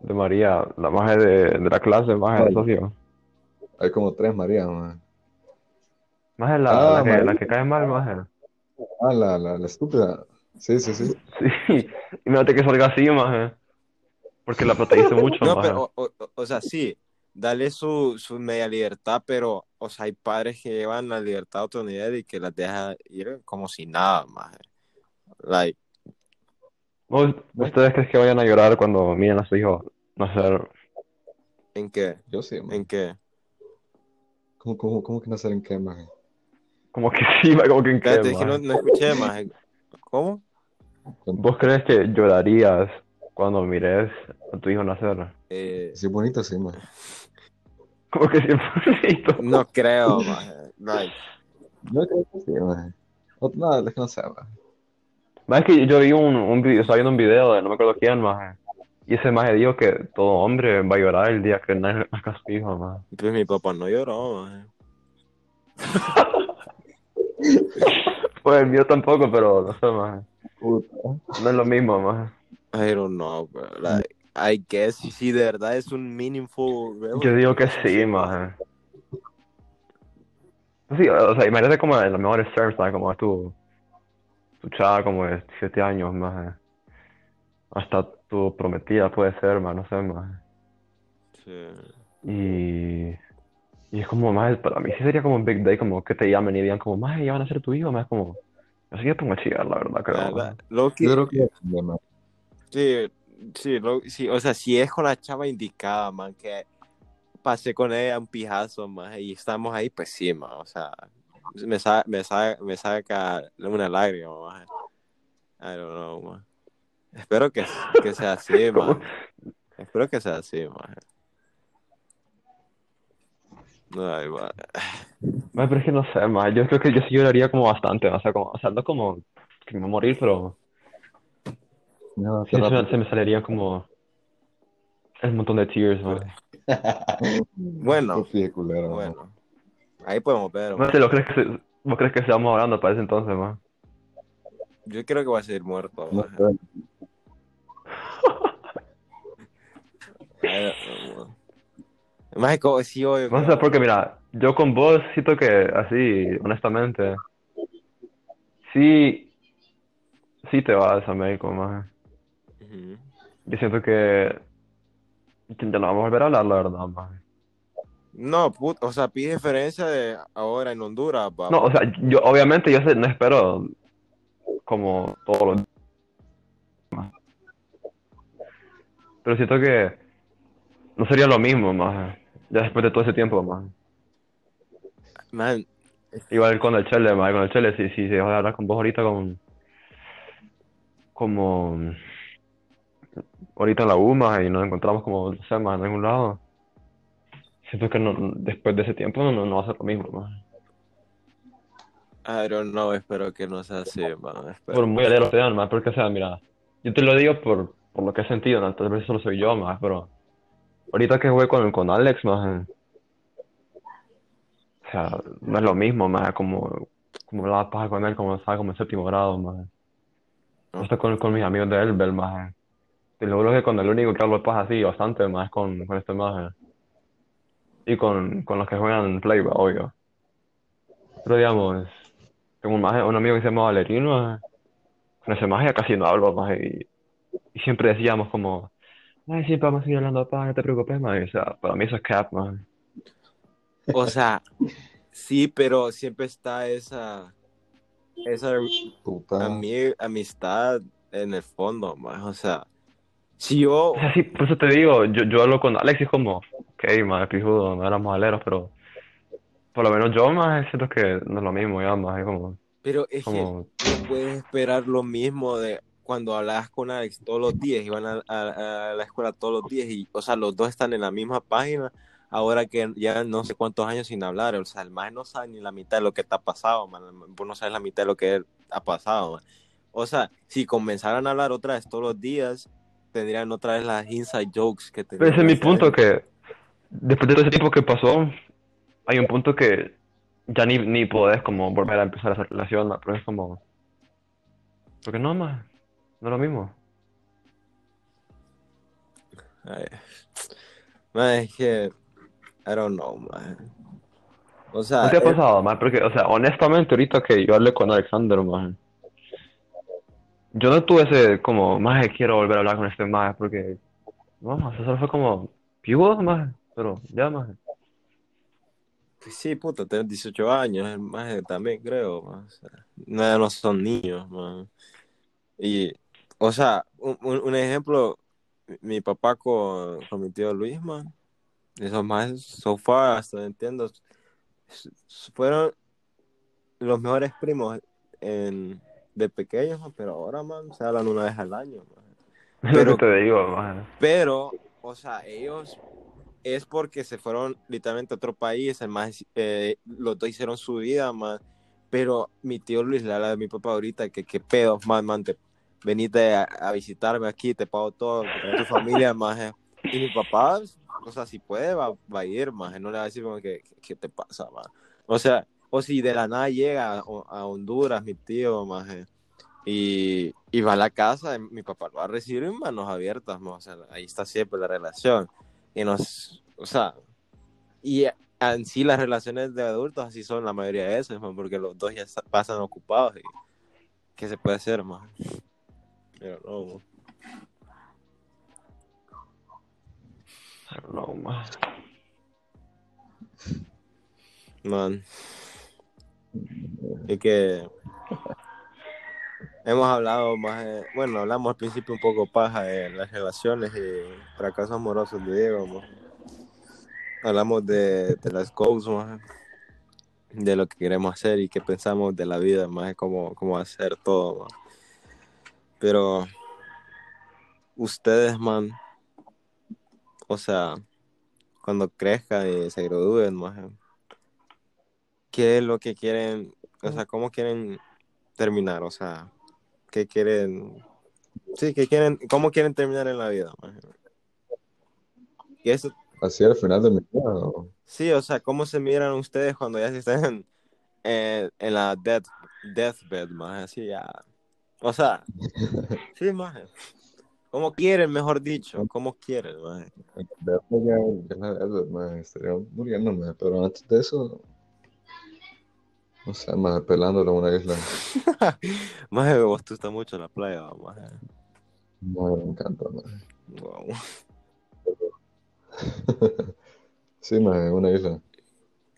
De María, la maje de, de la clase, maje de socio. Hay como tres Marías, man. Maje, la, Ah, la que, María. la que cae mal, maje. Ah, la, la, la estúpida. Sí, sí, sí. Sí, imagínate que salga así, maje. Porque la protegiste mucho, No, maje. pero, o, o- o sea, sí, dale su, su media libertad, pero, o sea, hay padres que llevan la libertad a otro nivel y que las deja ir como si nada, más. Like, ¿Vos- ¿Ustedes creen que vayan a llorar cuando miren a su hijo nacer? ¿en qué? Yo sí, man. ¿En qué? ¿Cómo, cómo, cómo que nacer en qué, man? Como que sí, como que en qué, no escuché más. ¿Cómo? ¿Vos crees que llorarías cuando mires a tu hijo nacer? Eh, Sí, bonito, sí, man. Como que siempre no creo, más. Like, Yo creo que sí, man. No, no, es que no sé, man. Más que yo vi un, un video, estaba viendo un video de no me acuerdo quién, maje. Y ese maje dijo que todo hombre va a llorar el día que na- nazca su hijo, maje. pues mi papá no lloró, más. Pues el mío tampoco, pero no sé, maje. Puta. No es lo mismo, maje. I don't know, bro. Like, I guess si de verdad es un meaningful Yo digo que sí, maje. Sí, o sea, imagínate como en los mejores terms, ¿sabes? Como tu, tu chava como de 7 años, maje. Hasta tu prometida puede ser, maje, no sé, maje. Sí. Y, y es como más, para mí sí sería como un big day, como que te llamen y digan como, más, ya van a ser tu hijo, más como, así que pongo a chillar, la verdad, creo. La maje. verdad, Loki, Yo creo que sí. Sí, lo- sí, o sea, si es con la chava indicada, man, que pasé con ella un pijazo, man, y estamos ahí, pues sí, man, o sea, me, sa- me, sa- me saca una lágrima, man. I don't know, man. Espero que, que sea así, man. Espero que sea así, man. Ay, man. Maje, pero es que no sé, más, yo creo que yo sí lloraría como bastante, o sea, como, o sea, no como que me morir, pero No, sí se me, se me saliría como el montón de tears, maje. Bueno, man. bueno, ahí podemos ver, No man. sé, ¿lo crees que se, ¿vos crees que seamos hablando para ese entonces, más? Yo creo que voy a seguir muerto, No man. man. Más como sí, obvio, No sé, porque mira, yo con vos siento que así, honestamente, sí, sí te vas a México, más. Ujú. Yo siento que ya no vamos a volver a hablar, la verdad, más. No, put- o sea, pide diferencia de ahora en Honduras. No, o sea, yo obviamente yo sé, no espero como todos los días. Pero siento que no sería lo mismo, más. Ya después de todo ese tiempo, más. Man, Igual con el Chele, más, con el Chele, si, si se deja de hablar con vos ahorita con como ahorita en la U, más, y nos encontramos como, sé, más en algún lado. Siento que no, después de ese tiempo no, no va a ser lo mismo, más. I don't know, espero que no sea así, man. espero. Por muy alero sean, más, porque, o sea, mira, yo te lo digo por, por lo que he sentido, ¿no? Tal vez solo soy yo, más, pero ahorita que jugué con, con Alex, más, o sea, no es lo mismo, más, como, como la paja con él, como estaba como en séptimo grado, más. No estoy con, con mis amigos de Elbel, más. Te lo juro que con el único que hablo paja así bastante, más, con, con este más. Y con, con los que juegan Playba, obvio. Pero digamos, tengo un, maje- un amigo que se llama Valerino, maje. Con ese maje ya casi no hablo, más y, y siempre decíamos como, ay, siempre vamos a seguir hablando paja, no te preocupes, más. O sea, para mí eso es cap, más. O sea, sí, pero siempre está esa, esa Puta. ami- amistad en el fondo, man. O sea, si yo, O sea, sí, por eso te digo, yo, yo hablo con Alex y es como, ok, más pijudo, no éramos aleros, pero por lo menos yo más siento que no es lo mismo, ya más, es como, pero es que como, no puedes esperar lo mismo de cuando hablabas con Alex todos los días, iban a, a- a la escuela todos los días y, o sea, los dos están en la misma página, ahora que ya no sé cuántos años sin hablar, o sea, el más no sabe ni la mitad de lo que te ha pasado, man, vos no sabes la mitad de lo que ha pasado, man. O sea, si comenzaran a hablar otra vez todos los días, tendrían otra vez las inside jokes que pero tenían ese es mi punto, que después de todo ese tiempo que pasó, hay un punto que ya ni, ni podés como volver a empezar esa relación, pero es como, porque no, más, no es lo mismo. Ay, man, es que, I don't know, man. O sea, ¿No te ha eh, pasado, más? Porque, o sea, honestamente, ahorita que yo hablé con Alexander, más, yo no tuve ese como, más quiero volver a hablar con este más, porque, no, o sea, solo fue como, pivo, más, pero ya, más. Pues sí, puta, tenés 18 años, el maje también creo, sea, no, no son niños, man. Y, o sea, un, un- ejemplo, mi- papá con, con mi tío Luis, man, esos más, so far, hasta entiendo, fueron los mejores primos en, de pequeños, man, pero ahora, man, se hablan una vez al año, man. Pero- que te digo. Pero, o sea, ellos es porque se fueron literalmente a otro país, el más, eh, los dos hicieron su vida, man. Pero mi tío Luis le habla de mi papá ahorita que qué pedo, man, man, te, venite a, a visitarme aquí, te pago todo, con tu familia, más. Y mi papá, o sea, si puede, va, va a ir, más. No le va a decir como que, que- ¿qué te pasa, man? O sea, o si de la nada llega a, a Honduras, mi tío, más. Y, y va a la casa, mi papá lo va a recibir en manos abiertas, o sea, ahí está siempre la relación. Y nos, o sea, y en sí las relaciones de adultos así son la mayoría de veces, porque los dos ya sa- pasan ocupados y ¿qué se puede hacer, más? Pero no. No, más. Man. Es que hemos hablado más, bueno, hablamos al principio un poco paja de las relaciones y fracasos amorosos de Diego. Hablamos de, de las man, de lo que queremos hacer y qué pensamos de la vida, más cómo, cómo hacer todo. Pero ustedes, man, o sea, cuando crezcan y se gradúen, más, ¿qué es lo que quieren, o sea, cómo quieren terminar? O sea, ¿qué quieren, sí, qué quieren, cómo quieren terminar en la vida? Y eso, Así al final de mi vida. ¿no? sí, o sea, ¿cómo se miran ustedes cuando ya estén en, en la death, deathbed, más así ya? O sea, sí, más. Como quieren, mejor dicho, como quieren, maje, estaría muriéndome, pero antes de eso, no sé, maje, pelándolo en una isla. Maje, vos te gusta mucho la playa, maje. Maje, me encanta, maje. Wow. Sí, maje, en una isla.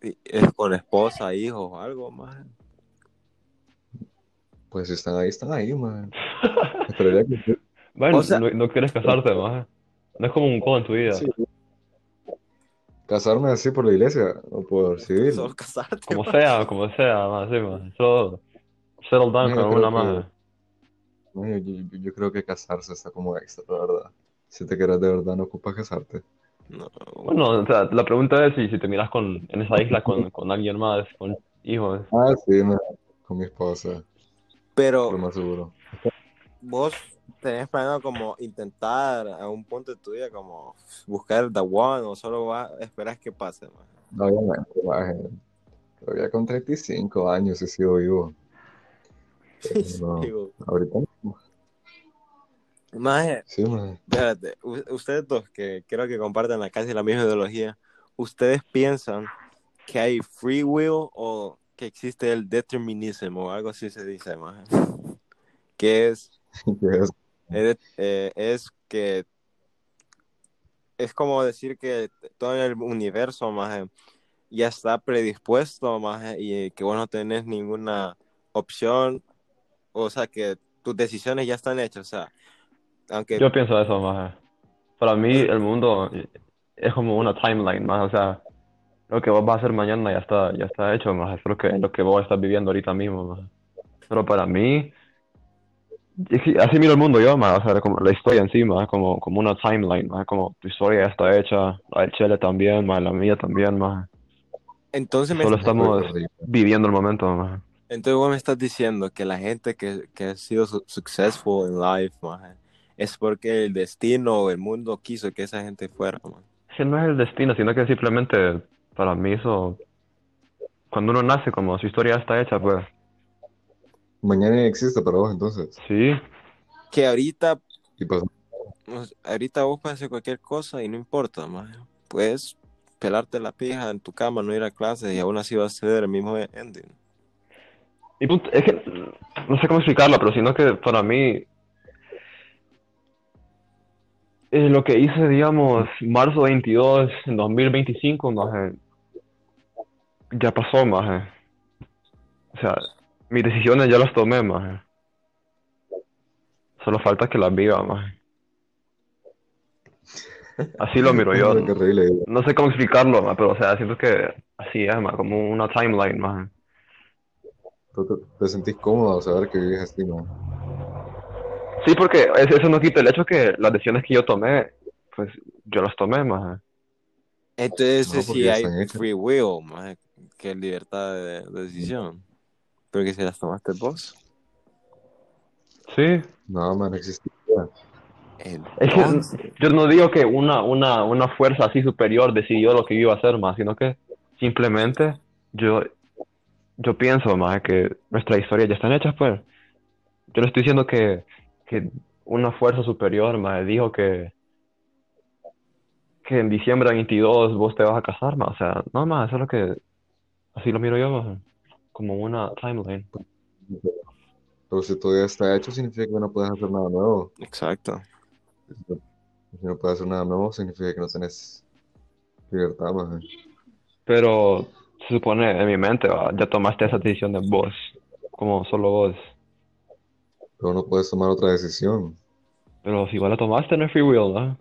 ¿Es con esposa, hijos o algo, maje? Pues si están ahí, están ahí. Esperaría que. Bueno, O sea- no, no quieres casarte, maje. No es como un goal en tu vida. Sí. Casarme así por la iglesia o por civil. Solo casarte, Como sea, como sea, maje, sí, maje. Solo settle down con una. Maje, Yo, yo- yo creo que casarse está como extra, la verdad. Si te quieres de verdad, no ocupas casarte. No, Bueno, o sea, la pregunta es si, si te miras con, en esa isla con, con alguien más, con hijos. Ah, sí, maje, con mi esposa, lo pero más seguro. vos tenés planeado como intentar a un punto de tu vida como buscar the one o solo vas esperas que pase, maje? No, Obviamente. Todavía con 35 años he sido vivo. No, ahorita no. maje, Sí, maje. espérate, ustedes dos que creo que comparten la casi la misma ideología, ¿ustedes piensan que hay free will o que existe el determinismo o algo así se dice, maje? Que es ¿Qué es? Es, eh, es que es como decir que todo el universo más ya está predispuesto más y que vos no tenés ninguna opción, o sea que tus decisiones ya están hechas, o sea, aunque Yo pienso eso, maje. Para mí, el mundo es como una timeline, maje. O sea, lo que vos vas a hacer mañana ya está, ya está hecho, maje. Es lo que, lo que vos estás viviendo ahorita mismo, maje. Pero para mí, que así miro el mundo yo, maje. O sea, como la historia en sí, maje, como, como una timeline, maje. Como tu historia ya está hecha, la del Chele también, maje, la mía también, maje. entonces me Solo estamos viviendo el momento, entonces vos me estás diciendo que la gente que, que ha sido su- successful in life, maje, es porque el destino o el mundo quiso que esa gente fuera, que no es el destino, sino que simplemente para mí eso, cuando uno nace, como su historia ya está hecha, pues Mañana existe para vos, entonces. sí, Que ahorita Y pues, sea, ahorita vos puedes hacer cualquier cosa y no importa, maje. Puedes pelarte la pija en tu cama, no ir a clase y aún así vas a tener el mismo ending. y punto- es que no sé cómo explicarlo, pero sino que para mí eh, lo que hice, digamos, marzo 22 en 2025, maje, ya pasó, maje. O sea, mis decisiones ya las tomé, maje. Solo falta que las viva, maje. Así lo miro yo. Qué horrible. No sé cómo explicarlo, ma, pero o sea, siento que así es, ma, como una timeline, ma. ¿Tú te, te sentís cómodo al saber que vives así, no? Sí, porque es- eso no quita el hecho que las decisiones que yo tomé, pues yo las tomé, ma. Entonces No, sí hay free will, maje, que es libertad de, de decisión. Porque si las tomaste vos. Sí. No, man. Es que yo no digo que una, una, una fuerza así superior decidió lo que iba a hacer, más, sino que simplemente yo, yo pienso, más que nuestras historias ya están hechas, pues. Yo no estoy diciendo que, que una fuerza superior, más, dijo que, que en diciembre de 22 vos te vas a casar, más. O sea, no, más, eso es lo que, así lo miro yo, más, como una timeline. Pero si todo ya está hecho, significa que no puedes hacer nada nuevo. exacto. Si no puedes hacer nada nuevo, significa que no tenés libertad, man. Pero se supone en mi mente, va, ya tomaste esa decisión de vos, como solo vos. Pero no puedes tomar otra decisión. Pero si igual la tomaste, no es free will, ¿no?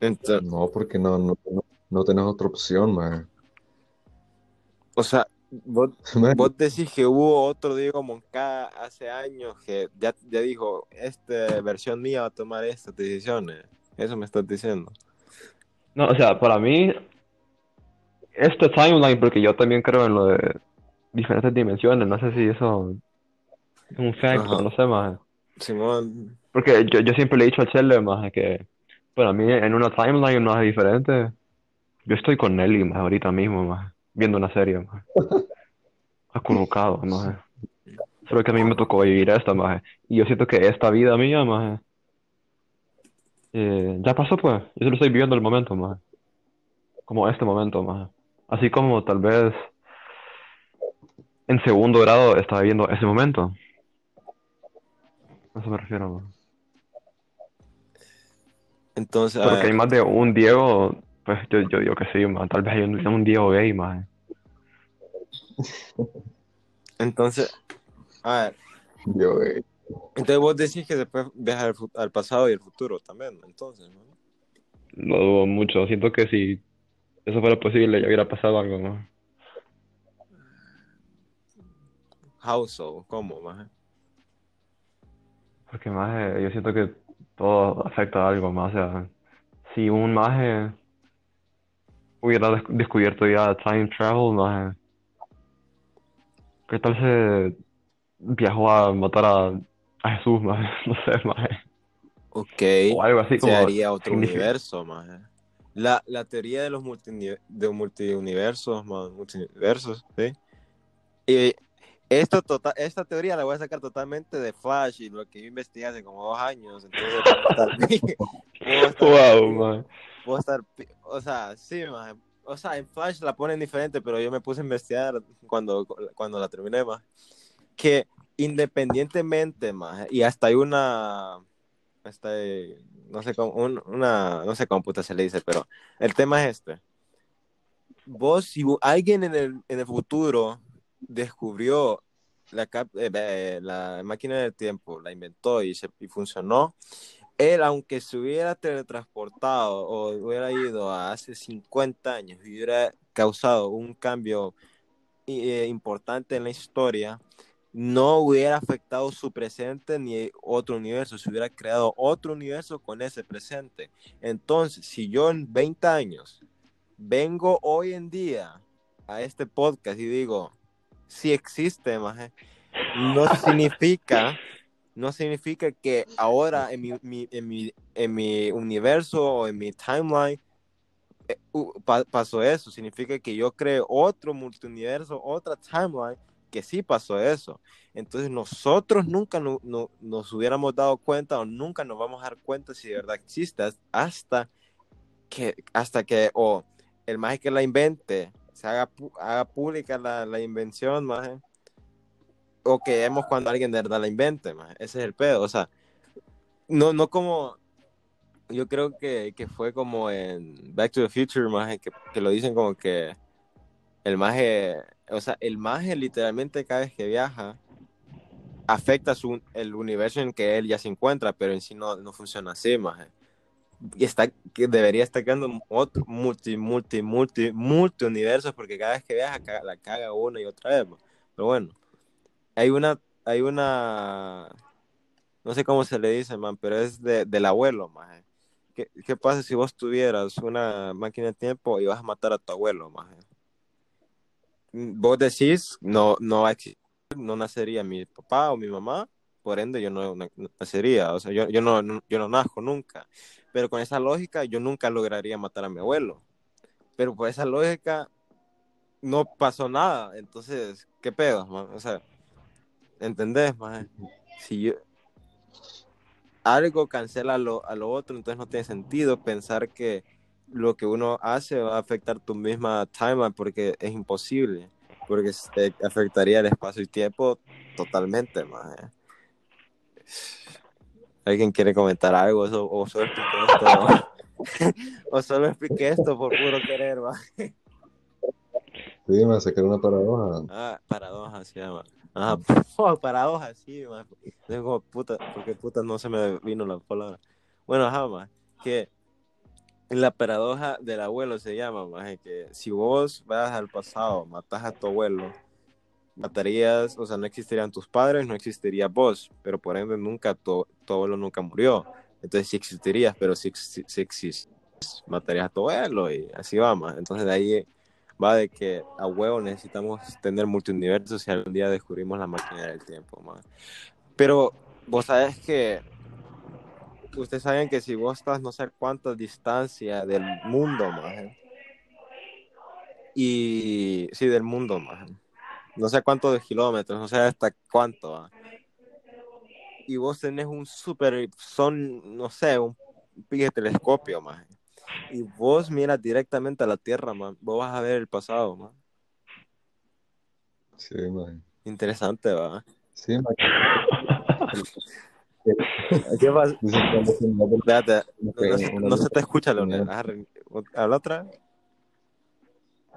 Entonces, No, porque no, no, no, no tenés otra opción, man. o sea, vos, decís que hubo otro Diego Moncada hace años que ya, ya dijo, esta versión mía va a tomar estas decisiones. Eso me estás diciendo. No, o sea, para mí, este timeline, porque yo también creo en lo de diferentes dimensiones, no sé si eso es un fact, Ajá. no sé más. Simón, Porque yo, yo siempre le he dicho a Chele, más que para mí en una timeline más diferente, yo estoy con Nelly, más ahorita mismo, más viendo una serie, acurrucado, más. Solo que a mí me tocó vivir esta, más. Y yo siento que esta vida mía, más, Eh, ya pasó, pues. Yo solo estoy viviendo el momento, más. Como este momento, más. Así como tal vez en segundo grado estaba viviendo ese momento. A eso me refiero, más. Entonces, Porque hay más de un Diego, pues yo, yo digo que sí, más. Tal vez hay un, un Diego gay, más. entonces, a ver, Yo, eh, entonces vos decís que después viajas al, al pasado y el futuro también, entonces, ¿no? No dudo mucho. Siento que si eso fuera posible, ya hubiera pasado algo, más. How so? ¿Cómo, maje? Porque más yo siento que todo afecta a algo más. O sea, si un maje hubiera des- descubierto ya time travel, maje, ¿qué tal se viajó a matar a, a Jesús, maje? No sé, maje. Ok, O algo así se como haría otro universo, maje. La, la teoría de los multini- de multiuniversos, man, multiversos, ¿sí? Y esto tota- esta teoría la voy a sacar totalmente de Flash y lo que yo investigué hace como dos años, entonces Wow, maje. Puedo estar, o sea, sí, maje. o sea, en Flash la ponen diferente, pero yo me puse a investigar cuando, cuando la terminé, más que independientemente, más y hasta hay una, hasta hay- no sé cómo, un- una, no sé cómo puta se le dice, pero el tema es este. Vos, si alguien en el, en el futuro descubrió la, cap- eh, la máquina del tiempo, la inventó y, se, y funcionó, él, aunque se hubiera teletransportado o hubiera ido a hace 50 años y hubiera causado un cambio eh, importante en la historia, no hubiera afectado su presente ni otro universo, se hubiera creado otro universo con ese presente. Entonces, si yo en 20 años vengo hoy en día a este podcast y digo, si existe, maje, no significa no significa que ahora en mi, en mi, en mi universo o en mi timeline eh, pa- pasó eso. Significa que yo creo otro multiuniverso, otra timeline que sí pasó eso. Entonces nosotros nunca no- no- nos hubiéramos dado cuenta o nunca nos vamos a dar cuenta si de verdad existe hasta que, hasta que o el maje que la invente se haga, haga pública la, la invención, o que vemos cuando alguien de verdad la invente, maje. ese es el pedo, o sea, no, no como, yo creo que, que fue como en Back to the Future, maje, que, que lo dicen como que el maje, o sea, el maje literalmente cada vez que viaja afecta su, el universo en que él ya se encuentra, pero en sí no, no funciona así, maje. Y está, que debería estar creando otro multi, multi, multi, multi universos, porque cada vez que viaja la caga una y otra vez, ma. pero bueno hay una, hay una, no sé cómo se le dice, man, pero es de, del abuelo, maje. ¿Qué, ¿Qué pasa si vos tuvieras una máquina de tiempo y vas a matar a tu abuelo, maje? Vos decís, no, no no nacería mi papá o mi mamá, por ende yo no, no nacería, o sea, yo, yo, no, no- yo no nazco nunca. Pero con esa lógica yo nunca lograría matar a mi abuelo. Pero por esa lógica no pasó nada, entonces, ¿qué pedo, man? O sea, ¿Entendés, maje? Si yo... algo cancela lo, a lo otro, entonces no tiene sentido pensar que lo que uno hace va a afectar tu misma timeline porque es imposible, porque afectaría el espacio y tiempo totalmente, maje. ¿Alguien quiere comentar algo o, o solo expliqué esto? o solo expliqué esto por puro querer, maje. Sí, me sacar una paradoja. Ah, paradoja se llama. Ah, oh, paradoja, sí, man. Es como puta, porque puta no se me vino la palabra. Bueno, ajá, más que la paradoja del abuelo se llama, más que si vos vas al pasado, matas a tu abuelo, matarías, o sea, no existirían tus padres, no existiría vos, pero por ende nunca, tu, tu abuelo nunca murió. Entonces sí existirías, pero si, si, si existes, matarías a tu abuelo y así va, más. Entonces de ahí va de que a huevo necesitamos tener multiuniversos si algún día descubrimos la máquina del tiempo, man. Pero vos sabes que ustedes saben que si vos estás no sé cuánta distancia del mundo, man. Y sí, del mundo, man. No sé cuántos kilómetros, no sé hasta cuánto, man. Y vos tenés un super, son, no sé, un pille telescopio, más. Y vos miras directamente a la Tierra, man. Vos vas a ver el pasado, man. Sí, man. Interesante, va. Sí, man. ¿Qué pasa? Espérate, no, se te escucha, Leonel. ¿Habla otra? vez?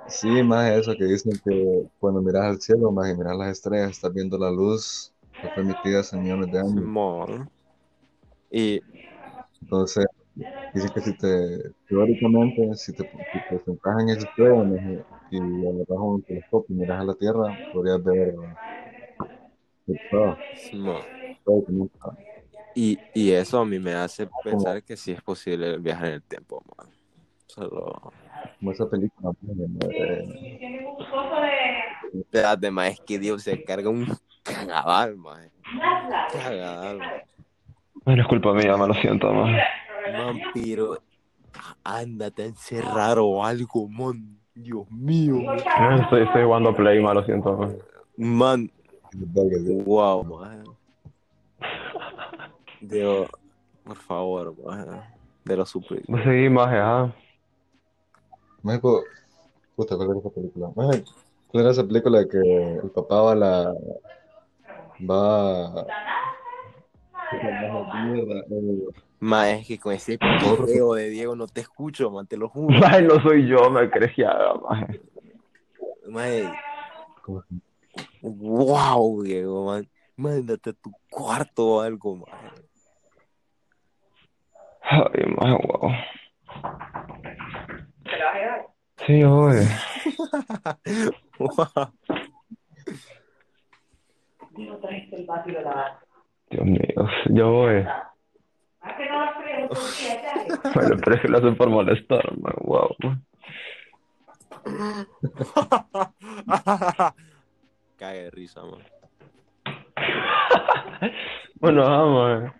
Sí, más eso que dicen que cuando miras al cielo, más y miras las estrellas, estás viendo la luz que fue emitida hace millones de años. Simón. Y, Entonces, dicen que si te, teóricamente, si te, si te centras en estrella maje, y agarras un telescopio y miras a la Tierra, podrías ver todo, un- Y, y eso a mí me hace pensar que sí es posible viajar en el tiempo, man. Solo... como esa película. Espérate, ma, es que Dios se carga un cagadal, ma. Cagadal, ma. Bueno, es culpa mía, me lo siento, man. Man, pero ándate a encerrar o algo, man. Dios mío. Estoy, estoy jugando Play, me lo siento, man. Man, wow, man. Dios, por favor, man. De lo suplico. Vos seguís, maje, ah. Maje, puta, ¿cuál era esa película? Maje, ¿cuál era esa película de que el papá va a la... va... Eh, Ma, es que con ese video de Diego no te escucho, man, te lo juro. No soy yo, me. Man, ¿cómo se- wow, Diego, man. Mándate a tu cuarto o algo, man. Ay, maje, wow. Sí, oye. Wow. Dios mío, yo voy. Bueno, pero es que lo hacen por molestar, man. Wow. Cague de risa, man. Bueno, vamos,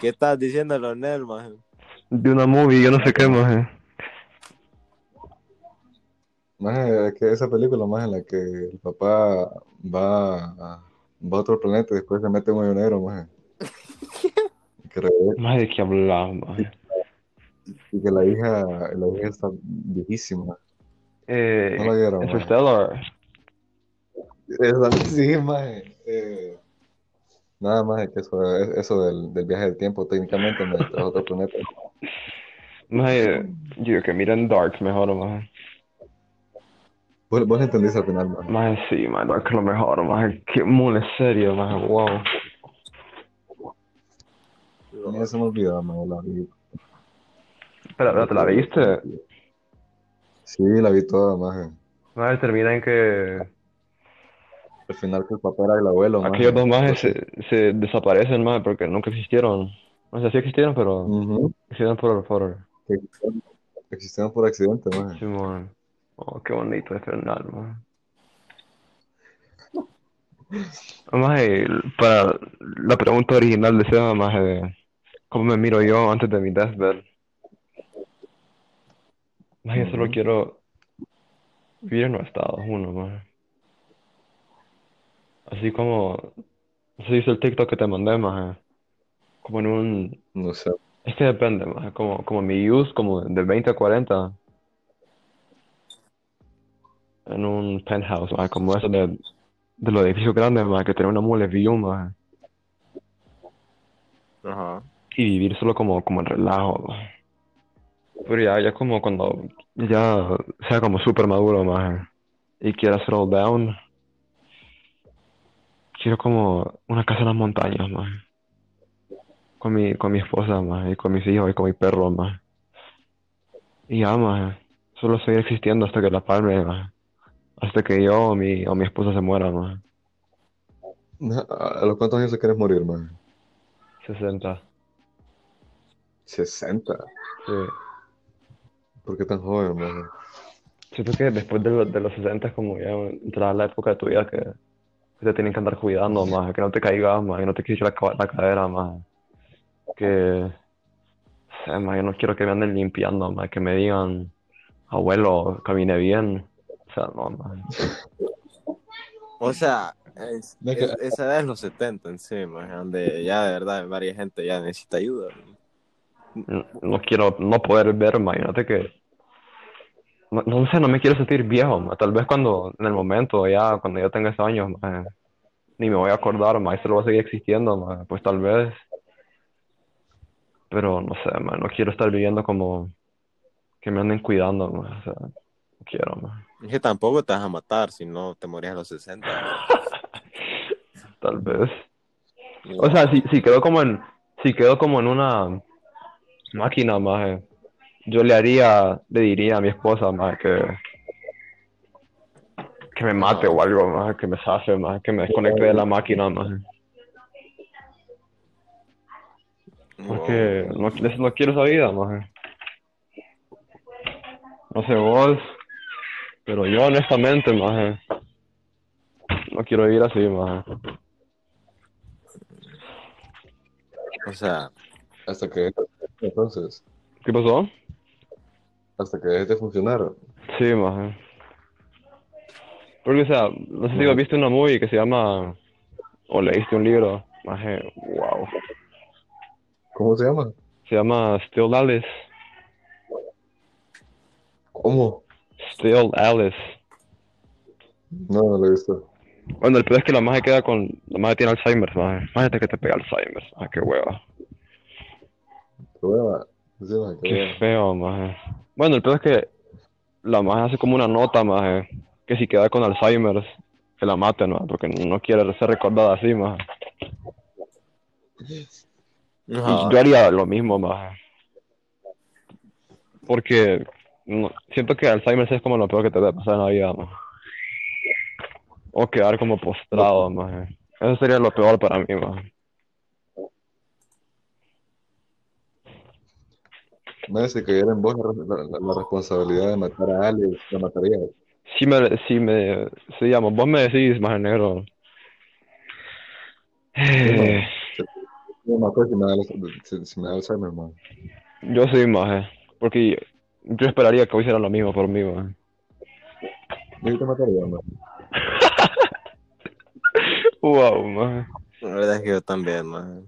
¿Qué estás diciendo, Leonel, man? de una movie, yo no sé qué. Maje, es que esa película, más en la que el papá va a, va a otro planeta y después se mete en un hoyo negro, maje. Maje, ¿de qué hablas, maje? y que la hija, la hija está viejísima. Eh, No la vieron, maje. Interstellar. Esa- Sí, maje. Eh, nada más que eso, eso del, del viaje del tiempo, técnicamente, me a otro planeta. Maje, yo que miren Dark mejor, maje. Vos, vos lo entendiste al final, maje. Maje, sí, Dark es lo mejor, maje. Qué mule serio, maje, wow. Mí se me olvidó, maje, la vi. Espera, espera, ¿te la viste? Sí, la vi toda, maje. Maje, termina en que Al final que el papá era el abuelo, maje. aquellos dos majes se, se desaparecen, maje, porque nunca existieron. O sea, sí existieron, pero existieron por, por Que existieron- por accidente, maje. Simón. Oh, qué bonito es final, maje. Maje, para la pregunta original de Seba, maje, de cómo me miro yo antes de mi deathbed. Maje, yo solo quiero vivir en los Estados Unidos, maje. Así como, no sé si hizo el TikTok que te mandé, maje. Como en un, No sé. es que depende, maje, como, como mi use, como de 20 a 40. En un penthouse, maje, como eso de, de los edificios grandes, maje, que tiene una mule view. Y vivir solo como, como en relajo. Pero ya, ya como cuando ya sea como súper maduro, maje, y quiera settle down, quiero como una casa en las montañas, maje. Con mi, con mi esposa, maje, y con mis hijos y con mi perro, maje. Y ya, maje, solo seguir existiendo hasta que la palme, maje. Hasta que yo o mi, o mi esposa se muera, maje. ¿A los cuántos años te quieres morir, maje? 60, 60. sí. ¿Por qué tan joven, maje? Siento que después de, los- de los 60 es como ya entrar a la época de tu vida que, que te tienen que andar cuidando más, que no te caigas más, que no te quise la, ca- la cadera más, que, yo no quiero que me anden limpiando más, que me digan, abuelo, camine bien, o sea, no, más. O sea, es- Es que- es- esa edad es los 70 encima, donde ya de verdad varias gente ya necesita ayuda. no, no quiero no poder ver, imagínate que no, no sé, no me quiero sentir viejo, ma. Tal vez cuando, en el momento, ya, cuando yo tenga esos años, ma, ni me voy a acordar, ma, y solo va a seguir existiendo, ma, pues tal vez. Pero no sé, ma, no quiero estar viviendo como que me anden cuidando, ma, o sea, no quiero, ma. Que tampoco te vas a matar si no te morías a los 60. Tal vez. O sea, si, si quedo como en, si quedo como en una máquina, más yo le haría, le diría a mi esposa, más que que me mate o algo, más que me safe, más que me desconecte de la máquina, más porque no, no quiero esa vida, más no sé vos, pero yo honestamente, más no quiero vivir así, más O sea, Hasta que entonces, ¿Qué pasó? hasta que dejes de funcionar. Sí, maje. Porque, o sea, no sé si has visto una movie que se llama, o leíste un libro, maje, wow. ¿Cómo se llama? Se llama Still Alice. ¿Cómo? Still Alice. No, no lo he visto. Bueno, el peor es que la maje queda con, la maje tiene Alzheimer, maje. Imagínate que te pega Alzheimer, maje, qué hueva. Qué hueva. Sí, man, qué feo, maje. Bueno, el peor es que la maje hace como una nota, maje, que si queda con Alzheimer, que la maten, maje, porque no quiere ser recordada así, maje. no, Yo haría lo mismo, maje. Porque no- siento que Alzheimer es como lo peor que te puede pasar en la vida. O quedar como postrado, maje. Eso sería lo peor para mí, maje. Me si cayera en vos la, la- la responsabilidad de matar a Alex, la matarías. Si me, si me, si digamos, vos me decís, maje negro. Eh, No me acuerdo si me da, si, si me da Alzheimer, man. yo sí, maje. Porque yo esperaría que hicieran lo mismo por mí, maje. Yo te mataría, man. Wow, maje. la verdad es que yo también, man.